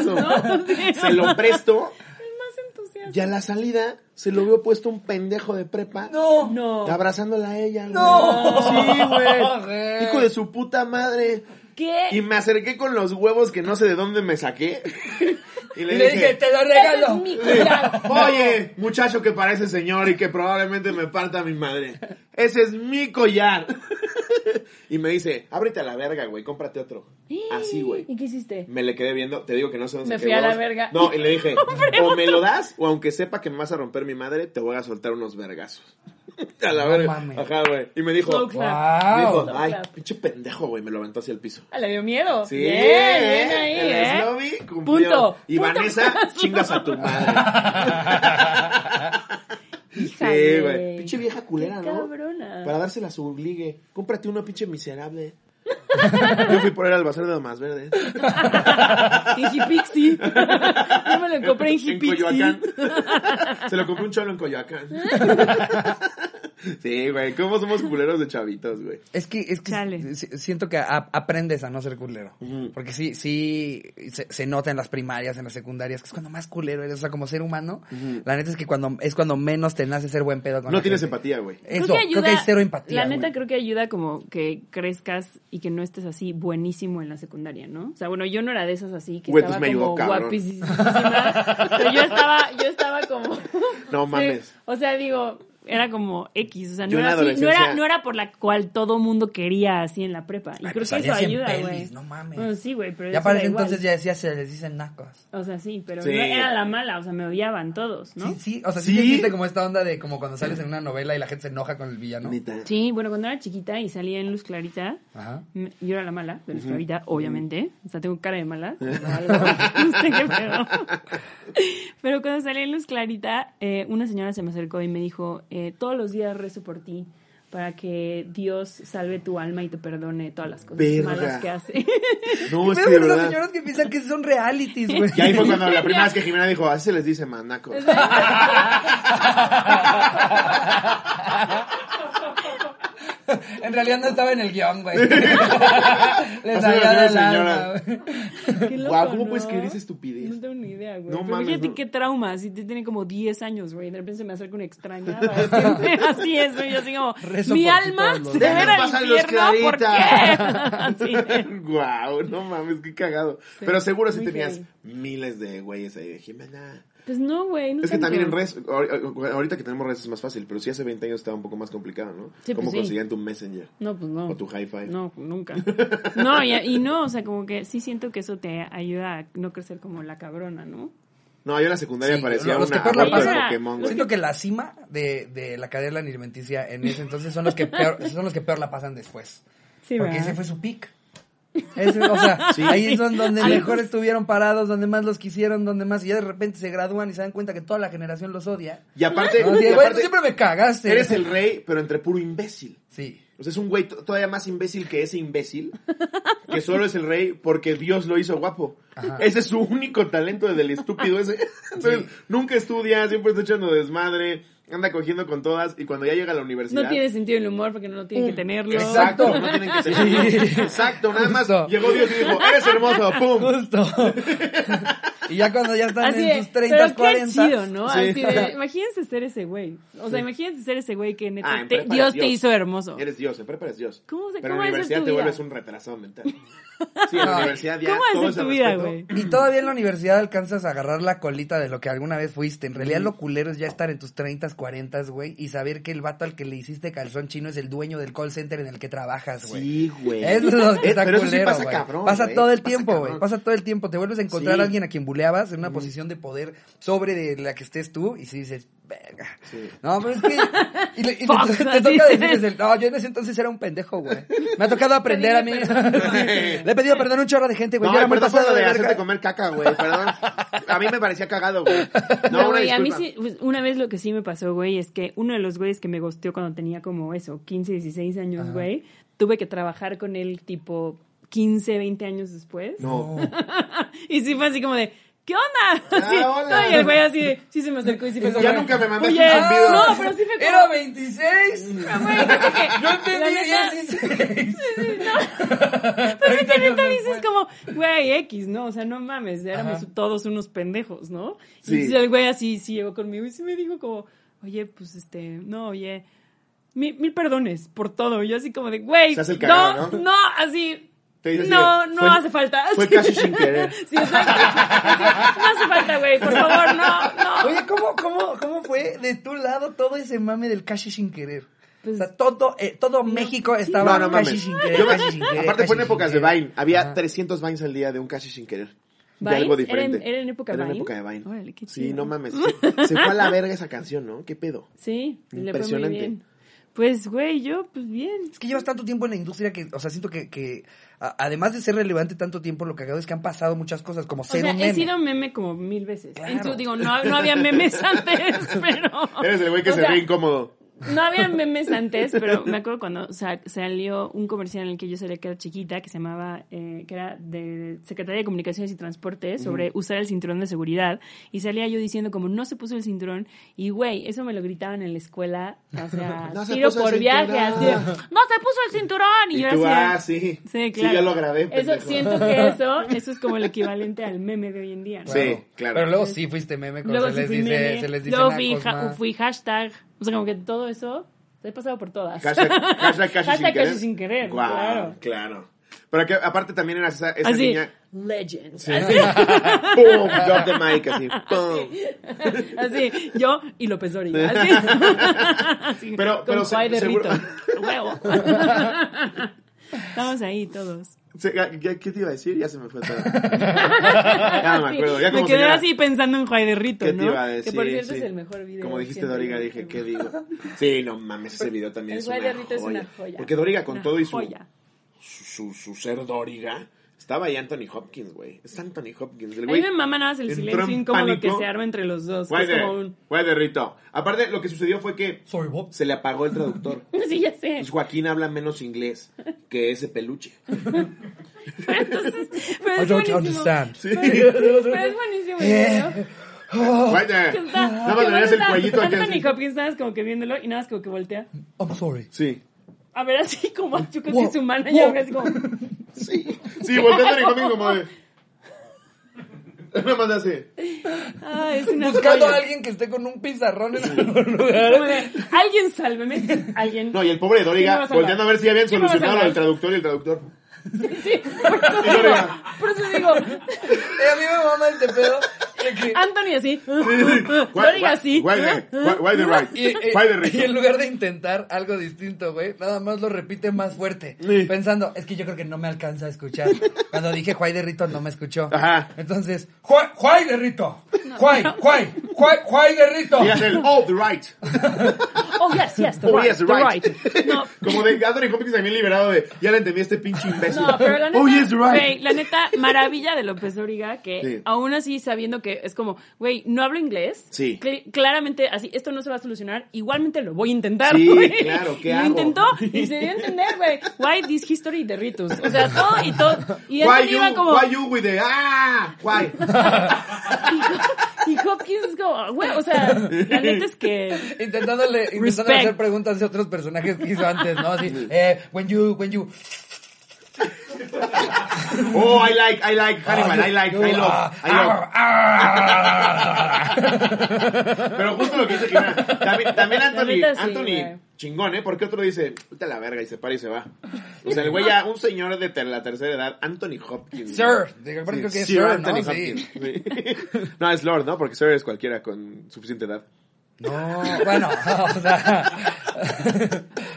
tus. ¿no? Sí. Se lo presto El más entusiasta. y a la salida se lo vio puesto un pendejo de prepa. No. No. Abrazándola a ella. güey. No. Sí, güey. Güey. Hijo de su puta madre. ¿Qué? Y me acerqué con los huevos que no sé de dónde me saqué. Y Y le, le dije, dije, te lo Ese regalo. es mi collar. oye, muchacho que parece señor y que probablemente me parta mi madre. Ese es mi collar. Y me dice, ábrete a la verga, güey, cómprate otro. Así, güey. ¿Y qué hiciste? Me le quedé viendo, te digo que no sé dónde Me fui a la huevos. verga. No, y le dije, o me lo das, o aunque sepa que me vas a romper mi madre, te voy a soltar unos vergazos. A la No verga. mames. Ajá, güey. Y me dijo, clap. dijo, Wow. ay, pinche pendejo, güey, me lo aventó hacia el piso. Ah, le dio miedo. Sí, Bien, bien ahí, el ¿eh? Cumplió. Punto. Y Punto Vanessa, chingas a tu madre. Sí, güey. Pinche vieja culera, Qué ¿no? cabrona. Para dársela a su ligue. Cómprate uno, pinche miserable. Yo fui por él al bazar de Damas Verdes. En Hipixi. Yo me lo compré en. Coyoacán. Se lo compré un cholo en Coyoacán. Sí, güey. ¿Cómo somos culeros de chavitos, güey? Es que, es que siento que a- aprendes a no ser culero. Porque sí, sí, se, se nota en las primarias, en las secundarias, que es cuando más culero eres. O sea, como ser humano, la neta es que cuando es cuando menos te nace ser buen pedo con No la tienes gente. empatía, güey. Eso, creo que, hay cero empatía. La neta creo que ayuda como que crezcas y que no estés así buenísimo en la secundaria, ¿no? O sea, bueno, yo no era de esas así que Güey, estaba pues me ayudó, como guapísima. Pero yo estaba, yo estaba como... No Sí, mames. o sea, digo, era como X, o sea, no era, así- no, era, no era por la cual todo mundo quería así en la prepa. Y Ay, creo que eso ayuda, güey. no mames. Bueno, sí, güey, pero Ya eso para ese entonces ya decía, se les dicen nacos. O sea, sí, pero Sí. no era la mala, o sea, me odiaban todos, ¿no? Sí, sí, o sea, sí, ¿Sí? existe como esta onda de como cuando sales en una novela y la gente se enoja con el villano. Sí, bueno, cuando era chiquita y salía en Luz Clarita, Ajá. me- yo era la mala de Luz Clarita, obviamente. O sea, tengo cara de mala. no sé qué pedo. Pero cuando salí en Luz Clarita, eh, una señora se me acercó y me dijo, eh, todos los días rezo por ti para que Dios salve tu alma y te perdone todas las cosas Verga. malas que hace. No, es que de verdad. señoras que piensan que son realities, güey. Y ahí fue cuando la primera vez que Jimena dijo, así se les dice manaco. En realidad no estaba en el guion, güey. Lo hacía del la Guau, ¿cómo ¿no? puedes creer esa estupidez? No tengo ni idea, güey. No Pero mames, fíjate no. qué trauma, si te tiene como 10 años, güey. De repente se me acerca una extraña. así es, güey. Yo así como, Rezo mi alma se debe al infierno, ¿por qué? Guau, no mames, qué cagado. Pero seguro sí tenías miles de güeyes ahí de Jimena. Pues no, güey. No Es que también en redes, ahor- ahorita que tenemos redes es más fácil, pero sí hace 20 años estaba un poco más complicado, ¿no? Sí, pues ¿Cómo sí. conseguían tu Messenger No, pues no. o tu Hi-Fi? No, nunca. No, y, y no, o sea, como que sí siento que eso te ayuda a no crecer como la cabrona, ¿no? No, yo en la secundaria Sí, parecía los que una peor la abuela de. Pokémon, güey. Siento que la cima de, de la cadena alimenticia en ese entonces son los que peor, son los que peor la pasan después. Sí, Porque ¿verdad? ese fue su pick. Ese, o sea, ahí son donde Ay, mejor pues- estuvieron parados, donde más los quisieron, donde más, y ya de repente se gradúan y se dan cuenta que toda la generación los odia. Y aparte, No, y siempre me cagaste. eres el rey, pero entre puro imbécil. Sí. O sea, es un güey to- todavía más imbécil que ese imbécil, que solo es el rey porque Dios lo hizo guapo. Ajá. Ese es su único talento del estúpido ese. Entonces, Sí. nunca estudia, siempre está echando desmadre, anda cogiendo con todas, y cuando ya llega a la universidad... No tiene sentido el humor porque no lo tiene que tenerlo. Exacto, no tienen que tenerlo. Exacto, nada más Justo. llegó Dios y dijo, eres hermoso, pum. Justo. y ya cuando ya están Así en de, sus 30, pero qué 40. chido, ¿no? Sí. Así de, imagínense ser ese güey. O sea, imagínense ser ese güey que neta Ah, te- Dios te hizo hermoso. Eres Dios, en prepa eres Dios. ¿Cómo se- Pero en la universidad te vida? vuelves un retrasado mental. Sí, en la universidad ya ¿Cómo todo tu vida, güey? Y todavía en la universidad alcanzas a agarrar la colita de lo que alguna vez fuiste. En realidad lo culero es ya estar en tus 30, 40, güey, y saber que el vato al que le hiciste calzón chino es el dueño del call center en el que trabajas, güey. Sí, güey. Eso es lo que Eh, está pero eso sí culero, pasa güey. cabrón, Pasa todo el Pasa tiempo, güey. Pasa todo el tiempo. Te vuelves a encontrar Sí. a alguien a quien buleabas en una posición de poder sobre de la que estés tú y si dices, verga. Sí. No, pero es que... Y, le- y Fuck, te, te toca decirles, el, no, yo en ese entonces era un pendejo, güey. Me ha tocado aprender a mí. Le he pedido perdón a un chorro de gente, güey. No, Yo era muy pasado de de hacerte comer caca, güey, perdón. A mí me parecía cagado, güey. No, No, una güey, a mí sí, pues, una vez lo que sí me pasó, güey, es que uno de los güeyes que me gosteó cuando tenía como eso, 15, 16 años, Ajá. güey, tuve que trabajar con él tipo 15, 20 años después. No. Y sí fue así como de, ¿qué onda? Ah, hola. no, y el güey así de, sí se me acercó y sí fue como Ya nunca me mandaste Oye, un zumbido. No, pero sí fue como... Era 26. Güey, fíjate que- Yo entendí la neta- 16. Pero es que neta dices como, güey, X, ¿no? O sea, no mames, éramos Ajá. todos unos pendejos, ¿no? Sí. Y el güey así sí llegó conmigo y sí me dijo como, oye, pues este, no, oye, mil, mil perdones por todo. Y yo así como de, güey, no, cagado, ¿no? no, así, Te dice así no, de, no fue- hace falta. Fue Sí. casi sin querer. Sí, exacto. Así, no hace falta, güey, por favor, no, no. Oye, ¿cómo, cómo, ¿cómo fue de tu lado todo ese mame del casi sin querer? Pues- o sea, todo, eh, todo México estaba No, no casi sin querer, Yo me- casi sin querer. aparte fue en épocas de. Vine. Había Ajá. 300 Vines al día de un casi sin querer. De ¿Vines? algo ¿Era en- diferente. era en época Era en Vine? época de Vine. Órale, qué Sí, no mames. Se, se fue a la verga esa canción, ¿no? ¿Qué pedo? Sí, le fue muy Impresionante. bien. Pues, güey, yo, pues bien. Es que llevas tanto tiempo en la industria que, o sea, siento que, que a- además de ser relevante tanto tiempo, lo que hago es que han pasado muchas cosas, como O ser sea, un he meme. sido meme como mil veces. Claro. Entonces, digo, no, no había memes antes, pero... Eres el güey que o se sea, ve incómodo. No había memes antes, pero me acuerdo cuando sa- salió un comercial en el que yo salía que era chiquita, que se llamaba, eh, que era de Secretaría de Comunicaciones y Transportes, sobre usar el cinturón de seguridad. Y salía yo diciendo como no se puso el cinturón. Y güey, eso me lo gritaban en la escuela, o sea, No se tiro puso el por viaje, cinturón. así no se puso el cinturón. Y, Y yo tú, ah, sí. Sí, claro. yo lo grabé, Eso, siento que eso, eso es como el equivalente al meme de hoy en día. ¿no? Sí, claro. Pero luego sí fuiste meme, cuando Luego se, sí les dice, meme, se les dice luego fui, más. fui hashtag, o sea, como que todo eso, he pasado por todas. Hashtag, hashtag casi Hashtag sin casi sin querer, claro. claro. Pero que aparte también eras esa, esa Así, niña. legends. ¡Pum! Drop the mic, así. ¡Pum! Así, yo y López Dóriga. Así. Así, Pero- con pero se- seguro-. Huevo. Estamos ahí todos. ¿Qué, te iba a decir? Ya se me fue todo. Ya no me acuerdo. Ya me quedé señora, así pensando en Juay de Rito, ¿Qué ¿no? te iba a decir? Que por cierto Sí. es el mejor video. Como dijiste. Doriga, dije, ¿qué digo? Sí, no mames, ese video también El es una, es joya. una joya. Porque Doriga, con Una todo y su, joya. su, su, su ser Doriga, estaba ahí Anthony Hopkins, güey. Es Anthony Hopkins. El A güey mí me mama nada más el silencio en incómodo que se arma entre los dos. es de, como un... de Rito. Aparte, lo que sucedió fue que Sorry, Bob. se le apagó el traductor. Sí, ya sé. Pues Joaquín habla menos inglés que ese peluche. Entonces, pero I es don't buenísimo. understand. Pero, pero es buenísimo el video. Guay de- Que está- Nada más le el cuellito aquí Anthony. Hopkins nada más como que viéndolo y nada más como que voltea. I'm sorry. Sí. A ver, así como yo creo que Wow, es humana wow. y así como... Sí. Sí, voltea Anthony Hopkins como de... Ah, es una Buscando joya. a alguien que esté con un pizarrón en algún lugar. Alguien sálveme. Alguien. No, y el pobre ¿Quién me Doriga volteando a ver si habían ¿Quién me solucionado salvar? traductor y el traductor. Sí, por eso digo. Doriga. Por eso digo. Eh, a mí me mama este pedo. Que- Anthony así. Why- Doriga why- así. Why the, why, why the right? Y, Why the y en lugar de intentar algo distinto, güey, nada más lo repite más fuerte. Sí. Pensando, es que yo creo que no me alcanza a escuchar. Cuando dije Juay de Rito no me escuchó. Ajá. Entonces, Juay, de Rito. Juay, Juay, Juay, Juay de Rito. Y hace el, oh, the right. Oh, yes, yes, the Oh, right. yes, the right. right. No, Como de Anthony Hopkins también liberado de, ya le entendí a este pinche imbécil. No, pero la neta, oh, yes, the right. güey, la neta, maravilla de López Dóriga, que Sí. aún así sabiendo que es como, güey, no hablo inglés. Sí. cl- claramente, así, esto no se va a solucionar. Igualmente lo voy a intentar, Sí, güey. claro, ¿qué Y lo hago? intentó y se dio a entender, güey. Why this history de Ritus? O sea, todo y todo. Y Why you, iba como, why you with the, ah, why? y Hopkins es como, güey, o sea, la neta es que... Intentándole, intentando Respect. hacer preguntas de otros personajes que hizo antes, ¿no? Así, eh, when you, when you... Oh, I like, I like Hannibal, I like, I love, I love. Ah, Pero justo lo que dice Jimena. También, también Anthony, sí, Anthony chingón, ¿eh? Porque otro dice, puta la verga, y se para y se va. O sea, el güey ya, un señor de ter- la tercera edad, Anthony Hopkins. Sir, digo, creo que es Sir Sir, Anthony ¿no? Hopkins. Sí. Sí. No, es Lord, ¿no? Porque Sir es cualquiera con suficiente edad. No, bueno, o sea...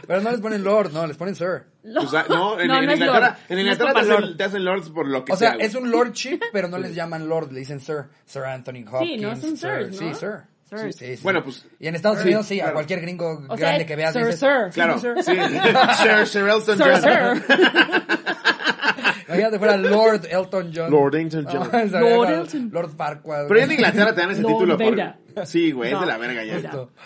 Pero no les ponen Lord, no, les ponen Sir. O sea, no, en, No, en no Inglaterra, en Inglaterra te, hacen, Lord. te hacen Lords por lo que O sea, güey. es un lordship, pero no les llaman lord, le dicen sir. Sir Anthony Hopkins. no son sir. Sí, sir. Sí, sí, sí. Bueno, pues, Y en Estados sí, Unidos, sí, a claro. cualquier gringo O sea, grande que veas. sir, dices, sir. Claro, Sir, sí. Sir, Sir Elton Sir, John. sir. Imagínate fuera Lord Elton John. Lord Elton John. Ah, Lord Elton. Lord Farquaad. Pero ya en Inglaterra te dan ese Lord título. por-. Sí, güey, es de la verga ya.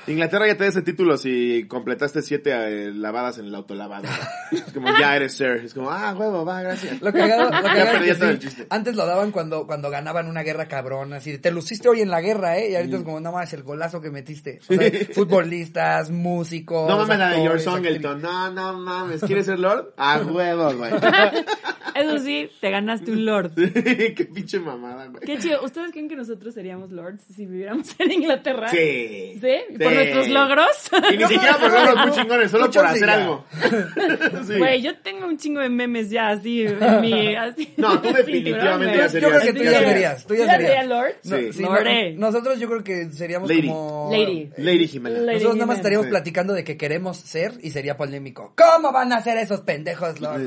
Inglaterra ya te da ese título si completaste siete eh, lavadas en el autolavado. Es como, ya eres Sir. Es como, ah, huevo, va, gracias. Lo cagado, lo Ya cagado perdí es que sí, chiste. antes lo daban cuando, cuando ganaban una guerra cabrón, así, de, te luciste hoy en la guerra, ¿eh? Y ahorita es como, no mames, el golazo que metiste. O sea, futbolistas, músicos. No mames la de Your Song. No, no mames. ¿Quieres ser Lord? A huevo, güey. Eso sí, te ganaste un lord. Qué pinche mamada, güey. Qué chido. ¿Ustedes creen que nosotros seríamos lords si viviéramos en Inglaterra? Sí. ¿Sí? ¿Por nuestros logros? Y ni siquiera por logros muy chingones, solo Mucho por hacer ya. algo. Sí. Güey, yo tengo un chingo de memes ya así en mi... Así, No, tú definitivamente ya Yo creo que serías- tú ya serías, tú ya ¿Tú ya serías. serías Lord? No, Sí. nosotros yo creo que seríamos Lady. como... Lady. Lady Jimena. Lady. Nosotros nada más estaríamos Sí. platicando de que queremos ser y sería polémico. ¿Cómo van a ser esos pendejos, Lord?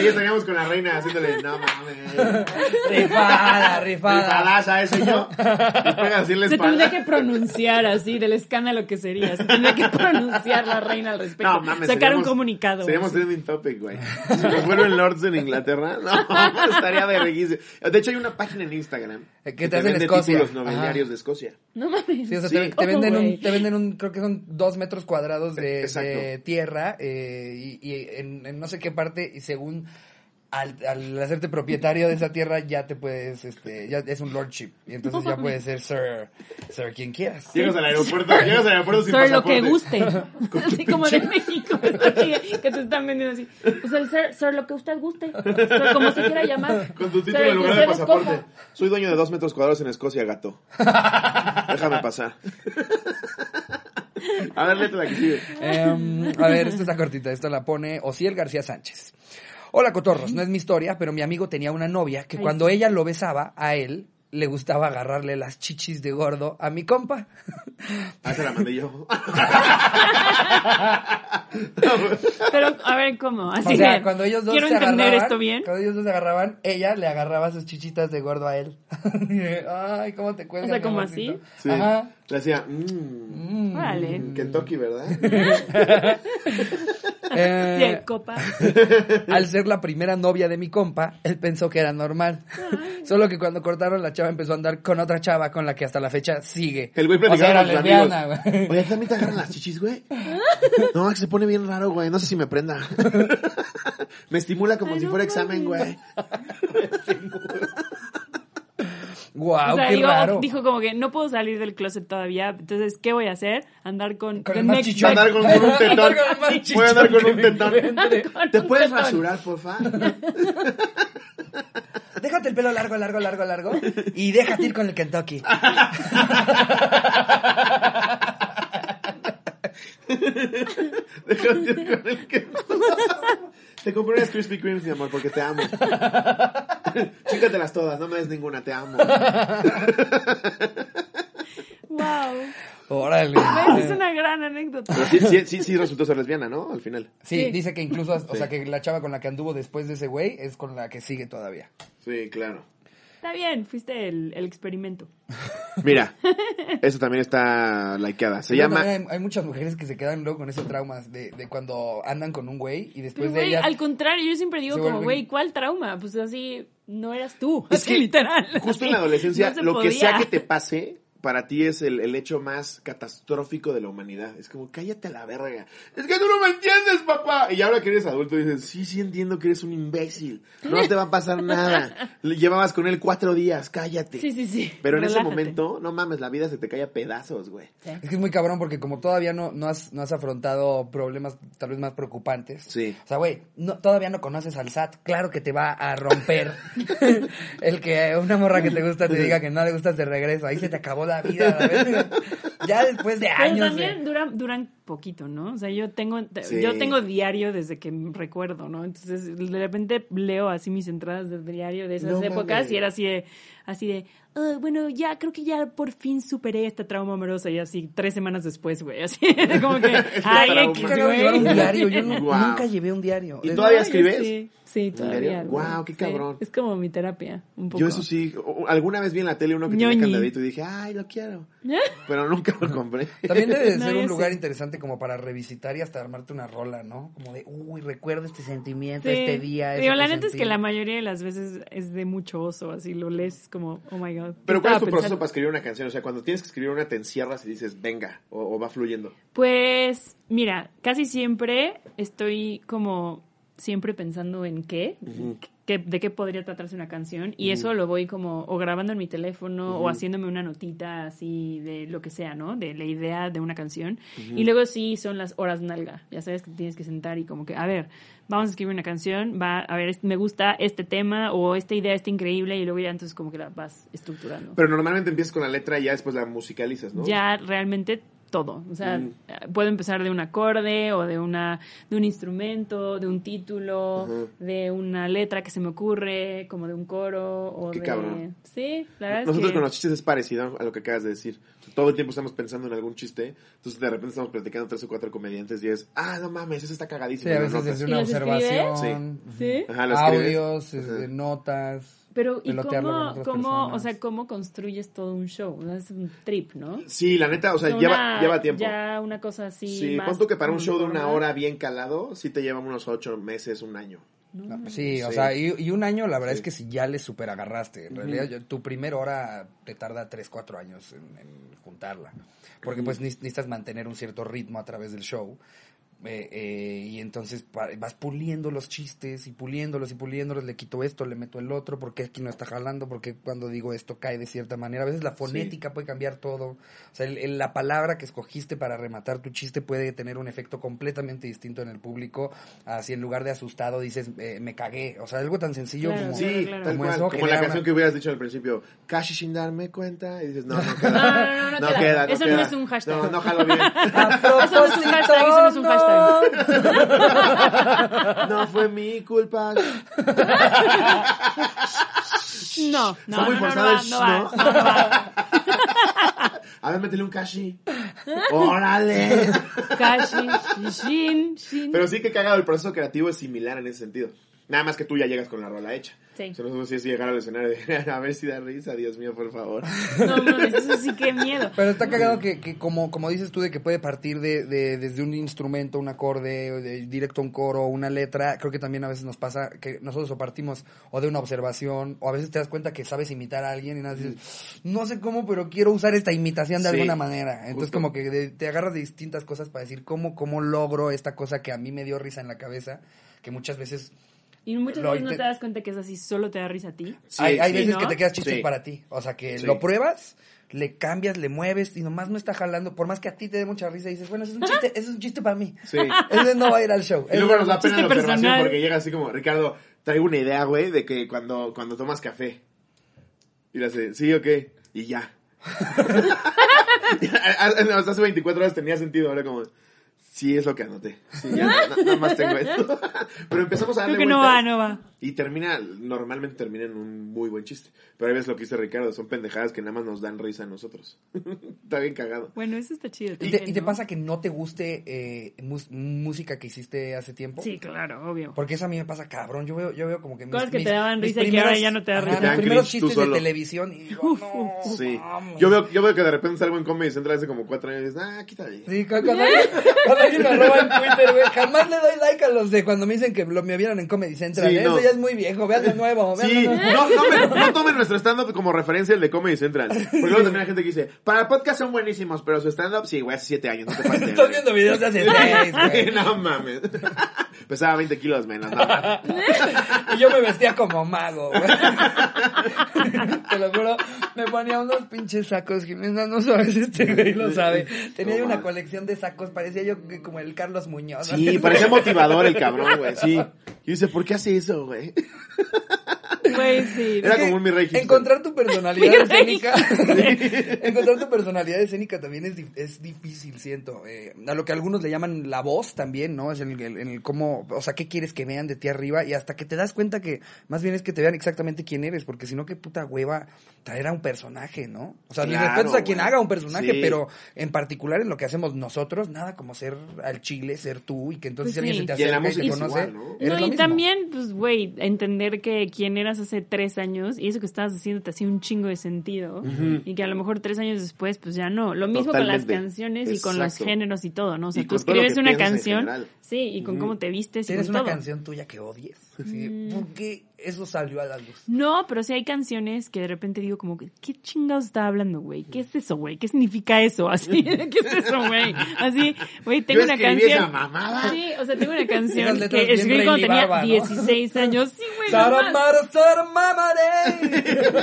Y estaríamos con la reina haciéndole, no mames. rifada, rifada. Rifadaza ese yo. Y pega así en la Se tendría que pronunciar así del escándalo que sería. Se tendría que pronunciar la reina al respecto. No mames. Sacar un comunicado. Seríamos así. trending topic, güey. Si nos vuelven lords en Inglaterra, no, estaría de reguísimo. De hecho, hay una página en Instagram Eh, que te hacen vende Escocia. títulos nobiliarios Ajá. de Escocia. No mames. Sí, o sea, Sí. te, te ¿Cómo, venden un, te venden un, creo que son dos metros cuadrados de, de tierra eh, y, y en, en no sé qué parte y según al, al hacerte propietario de esa tierra ya te puedes, este, ya es un lordship y entonces ya puedes ser sir, sir quien quieras. Llegas al aeropuerto, llegas al aeropuerto sin Sir, lo pasaporte. que guste. Así como de México. que te están vendiendo así. Pues el sir, sir, lo que usted guste. Sir, como se quiera llamar. Con tu Sir, título en lugar de pasaporte. escoja. Soy dueño de dos metros cuadrados en Escocia, gato. Déjame pasar. A ver, léete la que sigue. Em, a ver, esta está cortita. Esto la pone Ociel García Sánchez. Hola, cotorros. No es mi historia, pero mi amigo tenía una novia que Ay, cuando ella lo besaba a él, le gustaba agarrarle las chichis de gordo a mi compa. Ah, se la mandé yo. Pero, a ver, ¿cómo? Así o sea, que, cuando ellos dos quiero se entender agarraban, esto bien. Cuando ellos dos se agarraban, ella le agarraba sus chichitas de gordo a él. Ay, ¿cómo te cuelgan? O sea, ¿como así? Sí. Ajá. Le decía, mmm, Mm. Órale. Kentucky, ¿verdad? Eh, copa. al ser la primera novia de mi compa, él pensó que era normal. Solo que cuando cortaron, la chava empezó a andar con otra chava con la que hasta la fecha sigue. El güey o sea, platicaba lesbiana, amigos. güey. Oye, ¿también te agarran las chichis, güey? No, que se pone bien raro, güey. No sé si me prenda. Me estimula como Ay, si no fuera examen, güey. Guau, o sea, qué digo, raro. dijo como que no puedo salir del closet todavía, entonces, ¿qué voy a hacer? Andar con... El más chichón. Andar con, con un tetón. Andar con el más Voy a andar con un tetón. ¿Te un puedes tetón. rasurar, porfa? Déjate el pelo largo, largo, largo, largo. Y déjate ir con el Kentucky. Déjate ir con el que... Te compré unas Krispy Kremes, mi amor, porque te amo. Chícatelas todas, no me des ninguna, te amo. Wow. Órale. Es una gran anécdota. Pero sí, sí, sí, sí resultó ser lesbiana, ¿no? Al final. Sí, Sí. dice que incluso, o Sí. sea, que la chava con la que anduvo después de ese güey es con la que sigue todavía. Sí, claro. Está bien, fuiste el, el experimento. Mira, eso también está likeada. Se Pero llama... Hay, hay muchas mujeres que se quedan luego con ese trauma de, de cuando andan con un güey y después Pero, de güey, ellas... al contrario, yo siempre digo como, vuelven- güey, ¿cuál trauma? Pues así, no eras tú. Es así, que literal. Justo en la adolescencia, no lo que sea que te pase, para ti es el, el hecho más catastrófico de la humanidad. Es como, cállate a la verga. Es que tú no me entiendes, papá. Y ahora que eres adulto dices, sí, sí entiendo que eres un imbécil. No te va a pasar nada. Le Llevabas con él cuatro días, cállate. Sí, sí, sí. Pero en ese momento, no mames, la vida se te cae a pedazos, güey. Sí. Es que es muy cabrón porque como todavía no, no, has, no has afrontado problemas tal vez más preocupantes. Sí. O sea, güey, no, todavía no conoces al SAT. Claro que te va a romper el que una morra que te gusta te diga que no le gustas de regreso. Ahí se te acabó la vida. verga. Ya después de Pero años. también de- duran, duran poquito, ¿no? O sea, yo tengo, Sí. yo tengo diario desde que recuerdo, ¿no? Entonces, de repente leo así mis entradas del diario de esas No épocas mames. y era así de, así de, "Ah, bueno, ya creo que ya por fin superé este trauma amoroso y así tres semanas después, güey, así, como que, ay. X, Nunca llevar un diario. Yo nunca llevé un diario. ¿Y todavía escribes? Sí, sí, todavía. Guau, qué Sí, cabrón. Es como mi terapia, un poco. Yo eso sí, o- alguna vez vi en la tele uno que tenía Ñoñi. candadito y dije, ay, lo quiero. Pero nunca lo compré. También debe de No, ser un lugar sé. interesante como para revisitar y hasta armarte una rola, ¿no? Como de, uy, recuerdo este sentimiento, Sí. este día. Digo, la neta es sentí". que la mayoría de las veces es de mucho oso, así lo lees es como, oh my god. Pero ¿cuál es tu proceso para escribir una canción? O sea, cuando tienes que escribir una, te encierras y dices, venga, o, o va fluyendo. Pues, mira, casi siempre estoy como siempre pensando en qué, de qué podría tratarse una canción y eso lo voy como o grabando en mi teléfono o haciéndome una notita así de lo que sea, ¿no? De la idea de una canción y luego sí son las horas nalga, ya sabes que tienes que sentar y como que, a ver, vamos a escribir una canción, va, a ver, me gusta este tema o esta idea está increíble y luego ya entonces como que la vas estructurando. Pero normalmente empiezas con la letra y ya después la musicalizas, ¿no? ya realmente todo. O sea, Mm. eh, puedo empezar de un acorde o de una de un instrumento, de un título, de una letra que se me ocurre, como de un coro o Qué de cabrón. Sí, la verdad Nosotros es que con los chistes es parecido a lo que acabas de decir. Todo el tiempo estamos pensando en algún chiste, entonces de repente estamos platicando tres o cuatro comediantes y es, ah, no mames, eso está cagadísimo. Sí, a veces ¿Y una observación. Sí. Ajá, lo audios, este, notas. Pero ¿y cómo otras cómo, o sea, cómo construyes todo un show? O sea, es un trip, ¿no? Sí, la neta, o sea, Una- lleva, lleva tiempo. Ya una cosa así sí, más pon tú que para un show de una hora bien calado, sí te lleva unos ocho meses, un año. No, Sí, o Sí. sea, y, y un año la verdad Sí. es que si ya le super agarraste. En realidad, yo- tu primera hora te tarda 3, 4 años en, en juntarla. Porque pues neces- necesitas mantener un cierto ritmo a través del show. Eh, eh, y entonces vas puliendo los chistes y puliéndolos y puliéndolos, le quito esto, le meto el otro, porque aquí no está jalando, porque cuando digo esto cae de cierta manera. A veces la fonética puede cambiar todo. O sea, el- el- la palabra que escogiste para rematar tu chiste puede tener un efecto completamente distinto en el público. Así en lugar de asustado dices, eh, me cagué. O sea, algo tan sencillo Claro. como... Sí, Claro, claro. tal Como cual. eso Como genera la canción una- que hubieras dicho al principio, casi sin darme cuenta, y dices, no, no queda. No, no, no, no queda. no Eso no queda. es un hashtag. No, no jalo bien. Eso no es un hashtag, eso no es un No fue mi culpa. No, no, Está muy no, no, forzado no, el no, sh, va, ¿no? no, no va. A ver, métele un kashi. ¡Órale! Kashi, shin, shin. Pero sí que cagado, el proceso creativo es similar en ese sentido. Nada más que tú ya llegas con la rola hecha. Sí. O sí es llegar al escenario de, a ver si da risa, Dios mío, por favor. No mames, eso sí que miedo. Pero está cagado que, que como, como dices tú, de que puede partir de, de- desde un instrumento, un acorde, o de directo a un coro, una letra. Creo que también a veces nos pasa que nosotros o partimos o de una observación, o a veces te das cuenta que sabes imitar a alguien y nada, dices, no sé cómo, pero quiero usar esta imitación de Sí, alguna manera. Entonces justo. como que de- te agarras de distintas cosas para decir cómo, cómo logro esta cosa que a mí me dio risa en la cabeza, que muchas veces Y muchas Lo veces no te das cuenta que es así, solo te da risa a ti. Sí, hay, hay sí, veces ¿no? que te quedas chistes Sí. para ti. O sea, que Sí. lo pruebas, le cambias, le mueves y nomás no está jalando. Por más que a ti te dé mucha risa y dices, bueno, eso es un chiste, eso es un chiste para mí. Sí. Ese no va a ir al show. Y luego Ese- nos da pena la observación personal. porque llega así como, Ricardo, traigo una idea, güey, de que cuando, cuando tomas café. Y le hace, sí, ok, y ya. Hasta hace 24 horas tenía sentido, ahora como, sí, es lo que anoté. Sí, ya, na- nada más tengo esto. Pero empezamos a darle Creo que no vueltas va, no va. Y termina, normalmente termina en un muy buen chiste. Pero ahí ves lo que dice Ricardo, son pendejadas que nada más nos dan risa a nosotros. Está bien cagado. Bueno, eso está chido. ¿Y también, te, y te pasa que no te guste eh, mus- música que hiciste hace tiempo? Sí, claro, obvio. Porque eso a mí me pasa cabrón. Yo veo, yo veo como que mis, Cosas que mis- te daban risa y que ahora ya no te da ajá, risa. Dan primeros chistes de televisión y digo, no, Sí. Yo veo, yo veo que de repente salgo en Comedy Central hace como cuatro años y dices, ah, quítale. Sí, cu- cuando, alguien, cuando alguien me roba en Twitter, güey, jamás le doy like a los de cuando me dicen que lo, me vieron en Comedy Central. Sí, Eso no. Ya es muy viejo, vean de nuevo, vean Sí, de nuevo. no, no, me- no tomen nuestro stand-up como referencia el de Comedy Central. Porque luego también hay gente que dice, para el podcast son buenísimos, pero su stand-up, sí, güey, hace siete años, no te pases. de Estás verga". viendo videos de hace seis, güey. no mames. Pesaba 20 kilos menos, no. Y yo me vestía como mago, güey. Te lo juro, me ponía unos pinches sacos, Jimena, no sabes, este güey lo sabe. Tenía yo una colección de sacos, parecía yo como el Carlos Muñoz. Sí, parecía motivador el cabrón, güey, sí. Y dice, ¿por qué hace eso, güey? Güey, sí. Era como un mi rey. Encontrar tu personalidad escénica. encontrar tu personalidad escénica también es, es difícil, siento. Eh, a lo que algunos le llaman la voz también, ¿no? Es en el, cómo, o sea, qué quieres que vean de ti arriba y hasta que te das cuenta que más bien es que te vean exactamente quién eres, porque si no, qué puta hueva traer a un personaje, ¿no? O sea, mis Claro, respetos a quien haga un personaje, Sí. pero en particular en lo que hacemos nosotros, nada como ser al chile, ser tú y que entonces Pues alguien sí. se te Y acerca y, te es conoce. igual, ¿no? y también, pues, güey, entender que quien eras hace tres años y eso que estabas haciendo te hacía un chingo de sentido y que a lo mejor tres años después, pues ya no. Lo mismo con las Totalmente. canciones y con los Exacto. géneros y todo, ¿no? O sea, tú escribes una canción, sí, y con cómo te vistes y ¿Tienes con una todo. canción tuya que odies? Así, Mm. ¿Por qué eso salió a la luz? No, pero sí hay canciones que de repente digo como, ¿qué chingados está hablando, güey? ¿Qué es eso, güey? ¿Qué significa eso? Así, ¿qué es eso, güey? Así, güey, tengo Yo una escribí canción. esa mamada. Sí, o sea, tengo una canción que escribí cuando tenía Barba, ¿no? 16 años. Sí,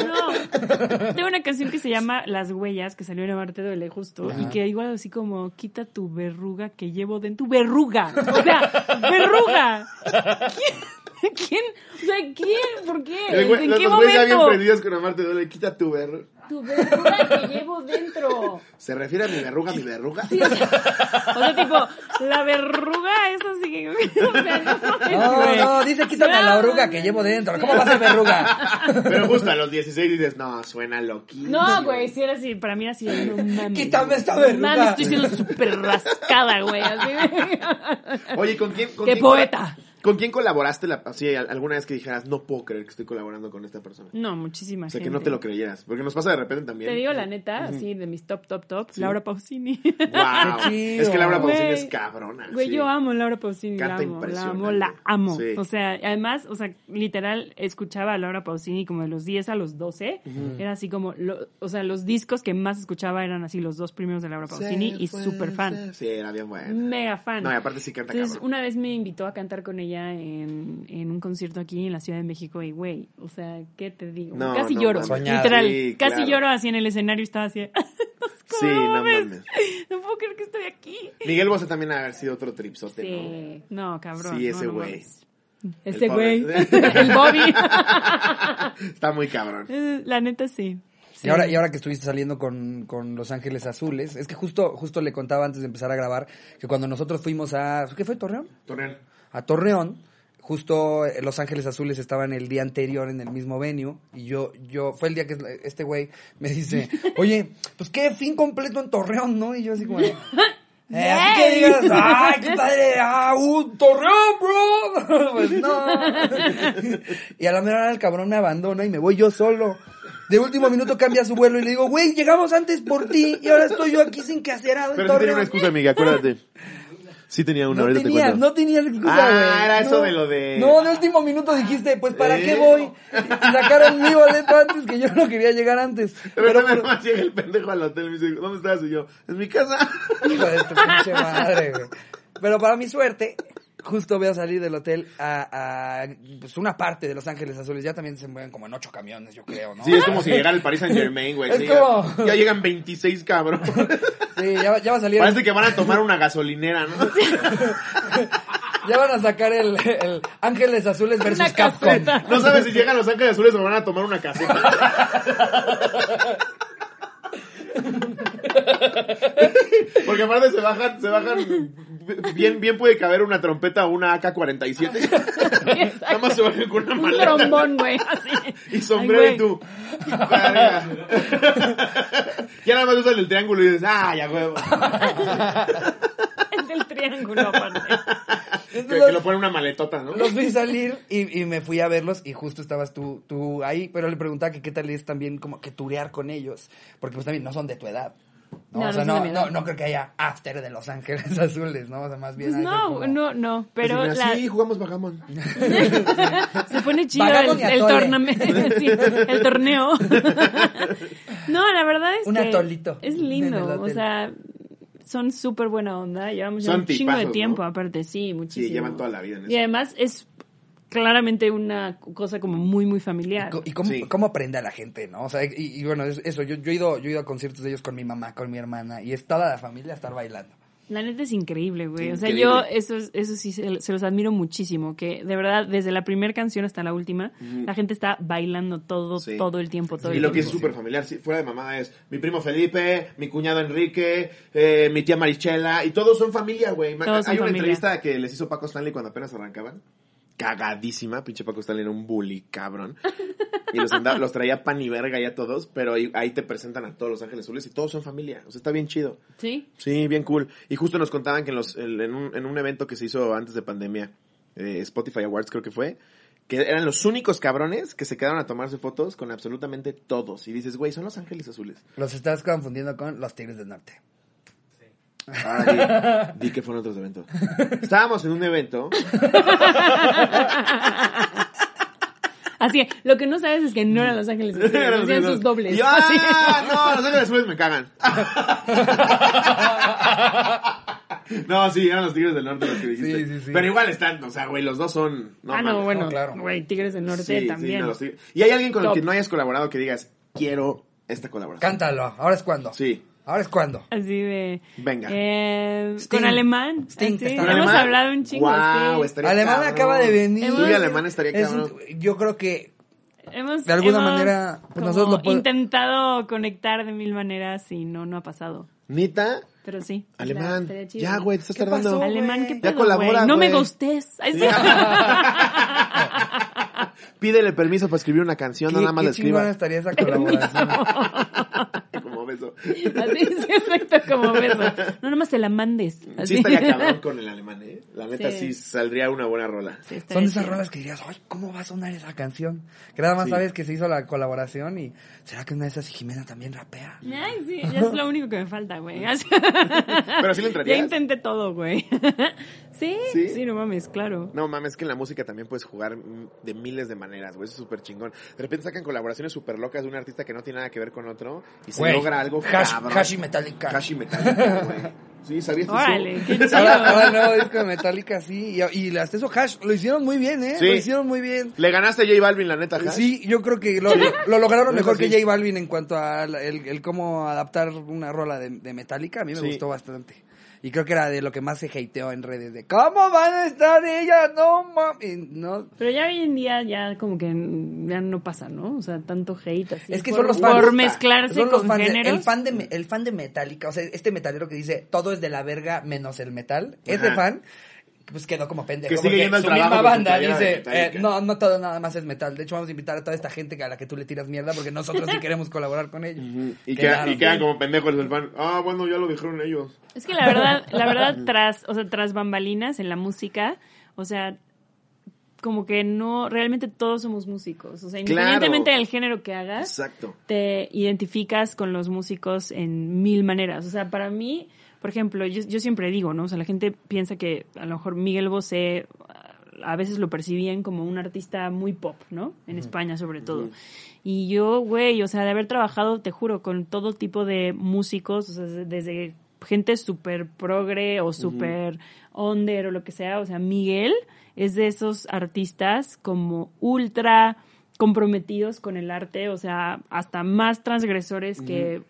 no. Tengo una canción que se llama Las Huellas, que salió en Amarte Duele, justo, y que igual así como, quita tu verruga que llevo dentro. ¡Tu verruga! O sea, ¡verruga! ¿Quién? ¿Quién? O sea, ¿quién? ¿Por qué? El ¿En los qué güeyes ya bien momento? prendidos con Amarte duele, quita tu verruga. Tu verruga que llevo dentro. ¿Se refiere a mi verruga, mi verruga? Sí, o sea, o sea, tipo, la verruga es así que... O sea, no, No, dice quítame la oruga que llevo dentro. ¿Cómo va a ser verruga? Pero justo a los 16 dices, no, suena loquísimo. No, güey, si era así, para mí era así, no mames. Quítame esta verruga. Mames, estoy siendo súper rascada, güey, así. Oye, ¿con quién? Con ¡Qué quién poeta! ¿Con quién colaboraste la, así, al- alguna vez que dijeras, no puedo creer que estoy colaborando con esta persona? No, muchísima O sea, que gente. no te lo creyeras. Porque nos pasa de repente también. Te digo la neta, así, de mis top, top, top, Laura Pausini. Wow. Es que Laura Pausini es cabrona. Güey, sí. yo amo a Laura Pausini, la Canta amo, la amo, impresionante. la amo. Sí. O sea, además, o sea, literal, escuchaba a Laura Pausini como de los 10 a los 12. Era así como, lo- o sea, los discos que más escuchaba eran así los dos primeros de Laura Pausini y súper fan. Sí, era bien buena. Mega fan. No, y aparte sí canta Entonces, cabrón. una vez me invitó a cantar con ella en, en un concierto aquí en la Ciudad de México y, güey, o sea, ¿qué te digo? No, casi no lloro, literal. Sí, casi claro. lloro así en el escenario estaba así. ¿Cómo Sí, no mames? No puedo creer que estoy aquí. Miguel Bosé también ha haber sido otro tripsote, ¿no? Sí, no, cabrón. Sí, ese no güey. Ese güey. el Bobby. Está muy cabrón. Eh, La neta sí. Y ahora, y ahora que estuviste saliendo con, con Los Ángeles Azules, es que justo, justo le contaba antes de empezar a grabar que cuando nosotros fuimos a, ¿qué fue Torreón? Torreón. A Torreón, justo eh, Los Ángeles Azules estaban el día anterior en el mismo venue y yo, yo, fue el día que este güey me dice, oye, pues qué fin completo en Torreón, ¿no? Y yo así como, eh, así que digas, ay, qué padre, ah, un Torreón, bro. pues no. y a la mera hora el cabrón me abandona y me voy yo solo. De último minuto cambia su vuelo y le digo, güey, llegamos antes por ti y ahora estoy yo aquí sin que hacer nada Pero tenía una excusa, amiga, acuérdate. Sí tenía una, No ahorita te tenía, cuento. no tenía excusa, Ah, era eso No. de lo de- No, de último minuto dijiste, pues, ¿para ¿Eh? qué voy? Y sacaron mi boleto antes, que yo no quería llegar antes. Pero, Pero, nada más llega el pendejo al hotel y me dice, ¿dónde estás? Y yo, en mi casa. hijo de tu pinche madre, güey. Pero para mi suerte, justo veo salir del hotel a, a, pues, una parte de Los Ángeles Azules. Ya también se mueven como en ocho camiones, yo creo, ¿no? Sí, es como si llegara el Paris Saint Germain, güey. Es Sí, como- Ya, ya llegan 26 cabros. Sí, ya, va- ya va a salir. Parece que van a tomar una gasolinera, ¿no? Ya van a sacar el, el Ángeles Azules versus Una Capcom. caseta. No sabes si llegan los ángeles azules o van a tomar una caseta. Porque aparte se bajan, se bajan, bien, bien puede caber una trompeta o una AK-47. Nada más se bajan con una Un maleta. trombón, güey, así. Y sombrero Ay, y tú. ya nada más usas el triángulo y dices, ah, ya huevo. Es del triángulo, aparte. Que, que lo pone una maletota, ¿no? Los vi salir y, y me fui a verlos y justo estabas tú, tú ahí, pero le preguntaba que qué tal es también como que turear con ellos, porque pues también no son de tu edad. No, No, o sea, no creo que haya after de Los Ángeles Azules, ¿no? O sea, más bien Pues no, como- no, no, pero Así, la- Sí, jugamos Bagamon. se pone chido el, y torname- sí, el torneo. no, la verdad es Un que atolito es lindo, o sea, son súper buena onda, llevamos Son un chingo de tiempo, ¿no? aparte, sí, muchísimo. Sí, llevan toda la vida en Y eso. además es claramente una cosa como muy, muy familiar. ¿Y cómo, Sí. cómo aprende a la gente, no? O sea, y, y bueno, es- eso, yo, yo, he ido, yo he ido a conciertos de ellos con mi mamá, con mi hermana, y es toda la familia a estar bailando. La neta es increíble, güey. O sea, Increíble. yo eso, es- eso sí se, se los admiro muchísimo, que de verdad, desde la primera canción hasta la última, la gente está bailando todo, Sí. todo el tiempo, todo Y el lo que es súper familiar, sí, fuera de mamá, es mi primo Felipe, mi cuñado Enrique, eh, mi tía Marichela, y todos son familia, güey. Hay una familia. entrevista que les hizo Paco Stanley cuando apenas arrancaban. Cagadísima, pinche Paco Stanley era un bully, cabrón. Y los, andaba- los traía pan y verga ya todos, pero ahí, ahí te presentan a todos los Ángeles Azules y todos son familia. O sea, está bien chido. Sí, Sí, bien cool. Y justo nos contaban que en, los, en, un, en un evento que se hizo antes de pandemia, eh, Spotify Awards creo que fue, que eran los únicos cabrones que se quedaron a tomarse fotos con absolutamente todos. Y dices, güey, son los ángeles azules. Los estás confundiendo con los Tigres del Norte. Ahora di, di que fueron otros eventos. Estábamos en un evento. así es. Lo que no sabes es que no eran Los Ángeles, Azules, Eran los hacían sus dobles. Yo. ¡ah! No, los ángeles azules me cagan. No, sí, eran los tigres del norte los que dijiste. Sí, sí, sí. Pero igual están, o sea, güey, los dos son. ah, mames. no, bueno, no, claro. güey, Tigres del Norte Sí, sí, también. no. ¿Y hay alguien con el que no hayas colaborado que digas, quiero esta colaboración? Cántalo, ahora es cuando. Sí. Ahora es cuando. Así de... Venga. Eh, con alemán. Sting, así. ¿Con Hemos alemán? hablado un chingo. Guau, sí. estaría Alemán cabrón. acaba de venir. Hemos- Sí, alemán estaría Es cabrón. un- yo creo que Hemos, De alguna hemos manera, pues, nosotros lo pod- intentado conectar de mil maneras y no, no ha pasado. Nita, Pero sí. alemán. chido. Ya, güey, te estás ¿Qué tardando. pasó? Alemán, ¿qué Ya pedo, colabora, güey? No me gustes. Pídele permiso para escribir una canción, no nada más la escriba. estaría esa colaboración. Beso. Así, sí, exacto, como beso. No, nomás te la mandes. Así. Sí estaría cabrón con el alemán, ¿eh? La neta sí, Sí. saldría una buena rola. Sí, Son de esas rolas que dirías, ay, ¿cómo va a sonar esa canción? Que nada más Sí. sabes que se hizo la colaboración y ¿será que una de esas y Jimena también rapea? Ay, sí, ya es lo único que me falta, güey. Así- Pero sí le Ya entrarías. intenté todo, güey. Sí, ¿Sí? sí, no mames, claro. No mames, que en la música también puedes jugar de miles de maneras, güey. Eso es súper chingón. De repente sacan colaboraciones súper locas de un artista que no tiene nada que ver con otro y se logra algo Hash- cabrón. Hashi Metallica. Hashi Metallica, güey. Sí, ¿sabías eso? Órale, qué chido. Ahora, nuevo disco de Metallica, sí. Y, y hasta eso Hash lo hicieron muy bien, ¿eh? Sí. Lo hicieron muy bien. Le ganaste a J Balvin, la neta, Hash. Sí, yo creo que lo, lo lograron Eso mejor que J Balvin en cuanto a el, el cómo adaptar una rola de, de Metallica. A mí me Sí. gustó bastante. Y creo que era de lo que más se hateó en redes, de ¿cómo van a estar ellas? No, mami. No. Pero ya hoy en día ya como que ya no pasa, ¿no? O sea, tanto hate así. Es que por, son los Por fans. mezclarse Son los con fans de- géneros. el, fan de, el fan de Metallica, o sea, este metalero que dice todo es de la verga menos el metal, ese fan pues quedó como pendejo. Que sigue porque yendo al su trabajo misma banda dice, eh, no, no todo nada más es metal. De hecho, vamos a invitar a toda esta gente que a la que tú le tiras mierda porque nosotros sí queremos colaborar con ellos. Y, quedan como pendejos el fan. Ah, bueno, ya lo dijeron ellos. Es que la verdad, la verdad, tras, o sea, tras bambalinas en la música, o sea, como que no, realmente todos somos músicos. O sea, Claro. independientemente del género que hagas, Exacto. te identificas con los músicos en mil maneras. O sea, para mí, por ejemplo, yo, yo siempre digo, ¿no? O sea, la gente piensa que a lo mejor Miguel Bosé a veces lo percibían como un artista muy pop, ¿no? En España sobre todo. Y yo, güey, o sea, de haber trabajado, te juro, con todo tipo de músicos, o sea, desde gente súper progre o súper under o lo que sea, o sea, Miguel es de esos artistas como ultra comprometidos con el arte, o sea, hasta más transgresores que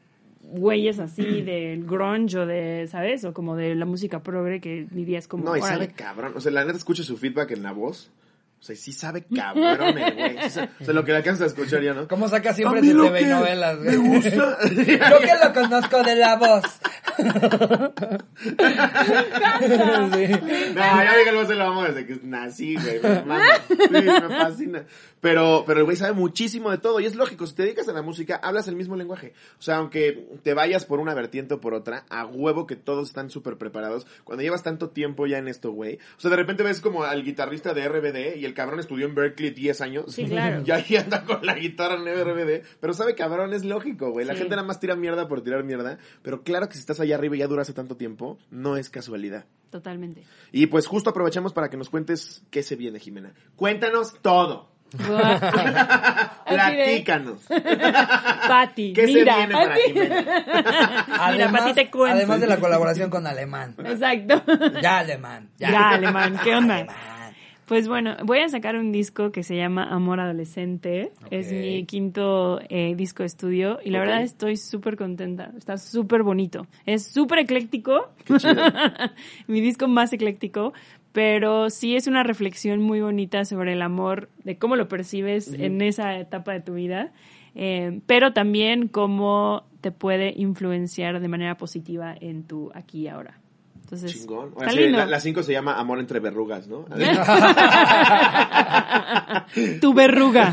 güeyes así del grunge o de, ¿sabes? O como de la música progre que dirías como... No, y sabe cabrón. O sea, la neta escucha su feedback en la voz. O sea, sí sabe cabrón, el güey. O sea, lo que le alcanzas a escuchar ya, ¿no? ¿Cómo saca siempre de TV y novelas? me gusta. Yo que lo conozco de la voz. Sí. No, ya Miguel Bosé lo amo desde que nací, güey. Me. Sí, me fascina. Pero, pero el güey sabe muchísimo de todo. Y es lógico, si te dedicas a la música, hablas el mismo lenguaje. O sea, aunque te vayas por una vertiente o por otra, a huevo que todos están súper preparados. Cuando llevas tanto tiempo ya en esto, güey. O sea, de repente ves como al guitarrista de RBD y el cabrón estudió en Berkeley 10 años. Sí, claro. Y ahí anda con la guitarra en RBD. Pero sabe cabrón, es lógico, güey. La Sí. gente nada más tira mierda por tirar mierda. Pero claro que si estás allá arriba y ya duraste tanto tiempo, no es casualidad. Totalmente. Y pues justo aprovechamos para que nos cuentes qué se viene, Jimena. Cuéntanos todo. Platícanos. Pati, ¿Qué mira. se viene para. Jimena? Mira, Pati te cuento. además de la colaboración con Alemán. Exacto. Ya, Alemán. Ya, Ya, Alemán, ¿qué onda? Alemán. Pues bueno, voy a sacar un disco que se llama Amor Adolescente. Es mi quinto eh, disco de estudio y la verdad estoy súper contenta. Está súper bonito. Es súper ecléctico. Qué chido. mi disco más ecléctico. Pero sí es una reflexión muy bonita sobre el amor, de cómo lo percibes en esa etapa de tu vida. eh, pero también cómo te puede influenciar de manera positiva en tu aquí y ahora. Entonces, Chingón. sí, la, la cinco se llama Amor entre verrugas, ¿no? tu verruga.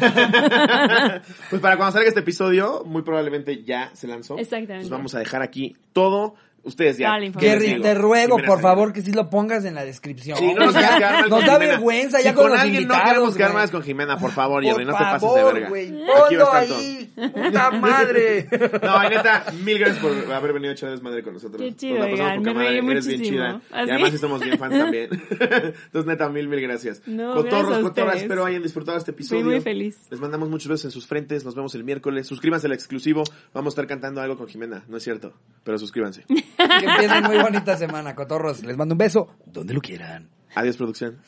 pues para cuando salga este episodio, muy probablemente ya se lanzó. Exactamente. Pues vamos a dejar aquí todo. Ustedes ya. Toda la ¿qué información. les Gary, digo? te ruego, Jimena por favor, que sí lo pongas en la descripción. Sí, no nos Ya, nos da Jimena. vergüenza Si ya con, con los alguien no queremos quedar más con Jimena, por favor, Por Jerry, no te pases de verga. güey, Aquí va a ponlo estar todo. ahí. Puta madre. No, neta, mil gracias por haber venido a echar desmadre con nosotros. Qué chido, Nos la pasamos oigan, poca me reí madre, eres bien muchísimo. chida. ¿Ah, Y además estamos bien fans también. Entonces, neta, mil, mil gracias. No, cotorros, gracias cotorras, espero hayan disfrutado este episodio. muy feliz. Les mandamos muchos besos en sus frentes. Nos vemos el miércoles. Suscríbanse al exclusivo. Vamos a estar cantando algo con Jimena. No es cierto, pero suscríbanse. Que empiecen muy bonita semana, cotorros. Les mando un beso donde lo quieran. Adiós, producción.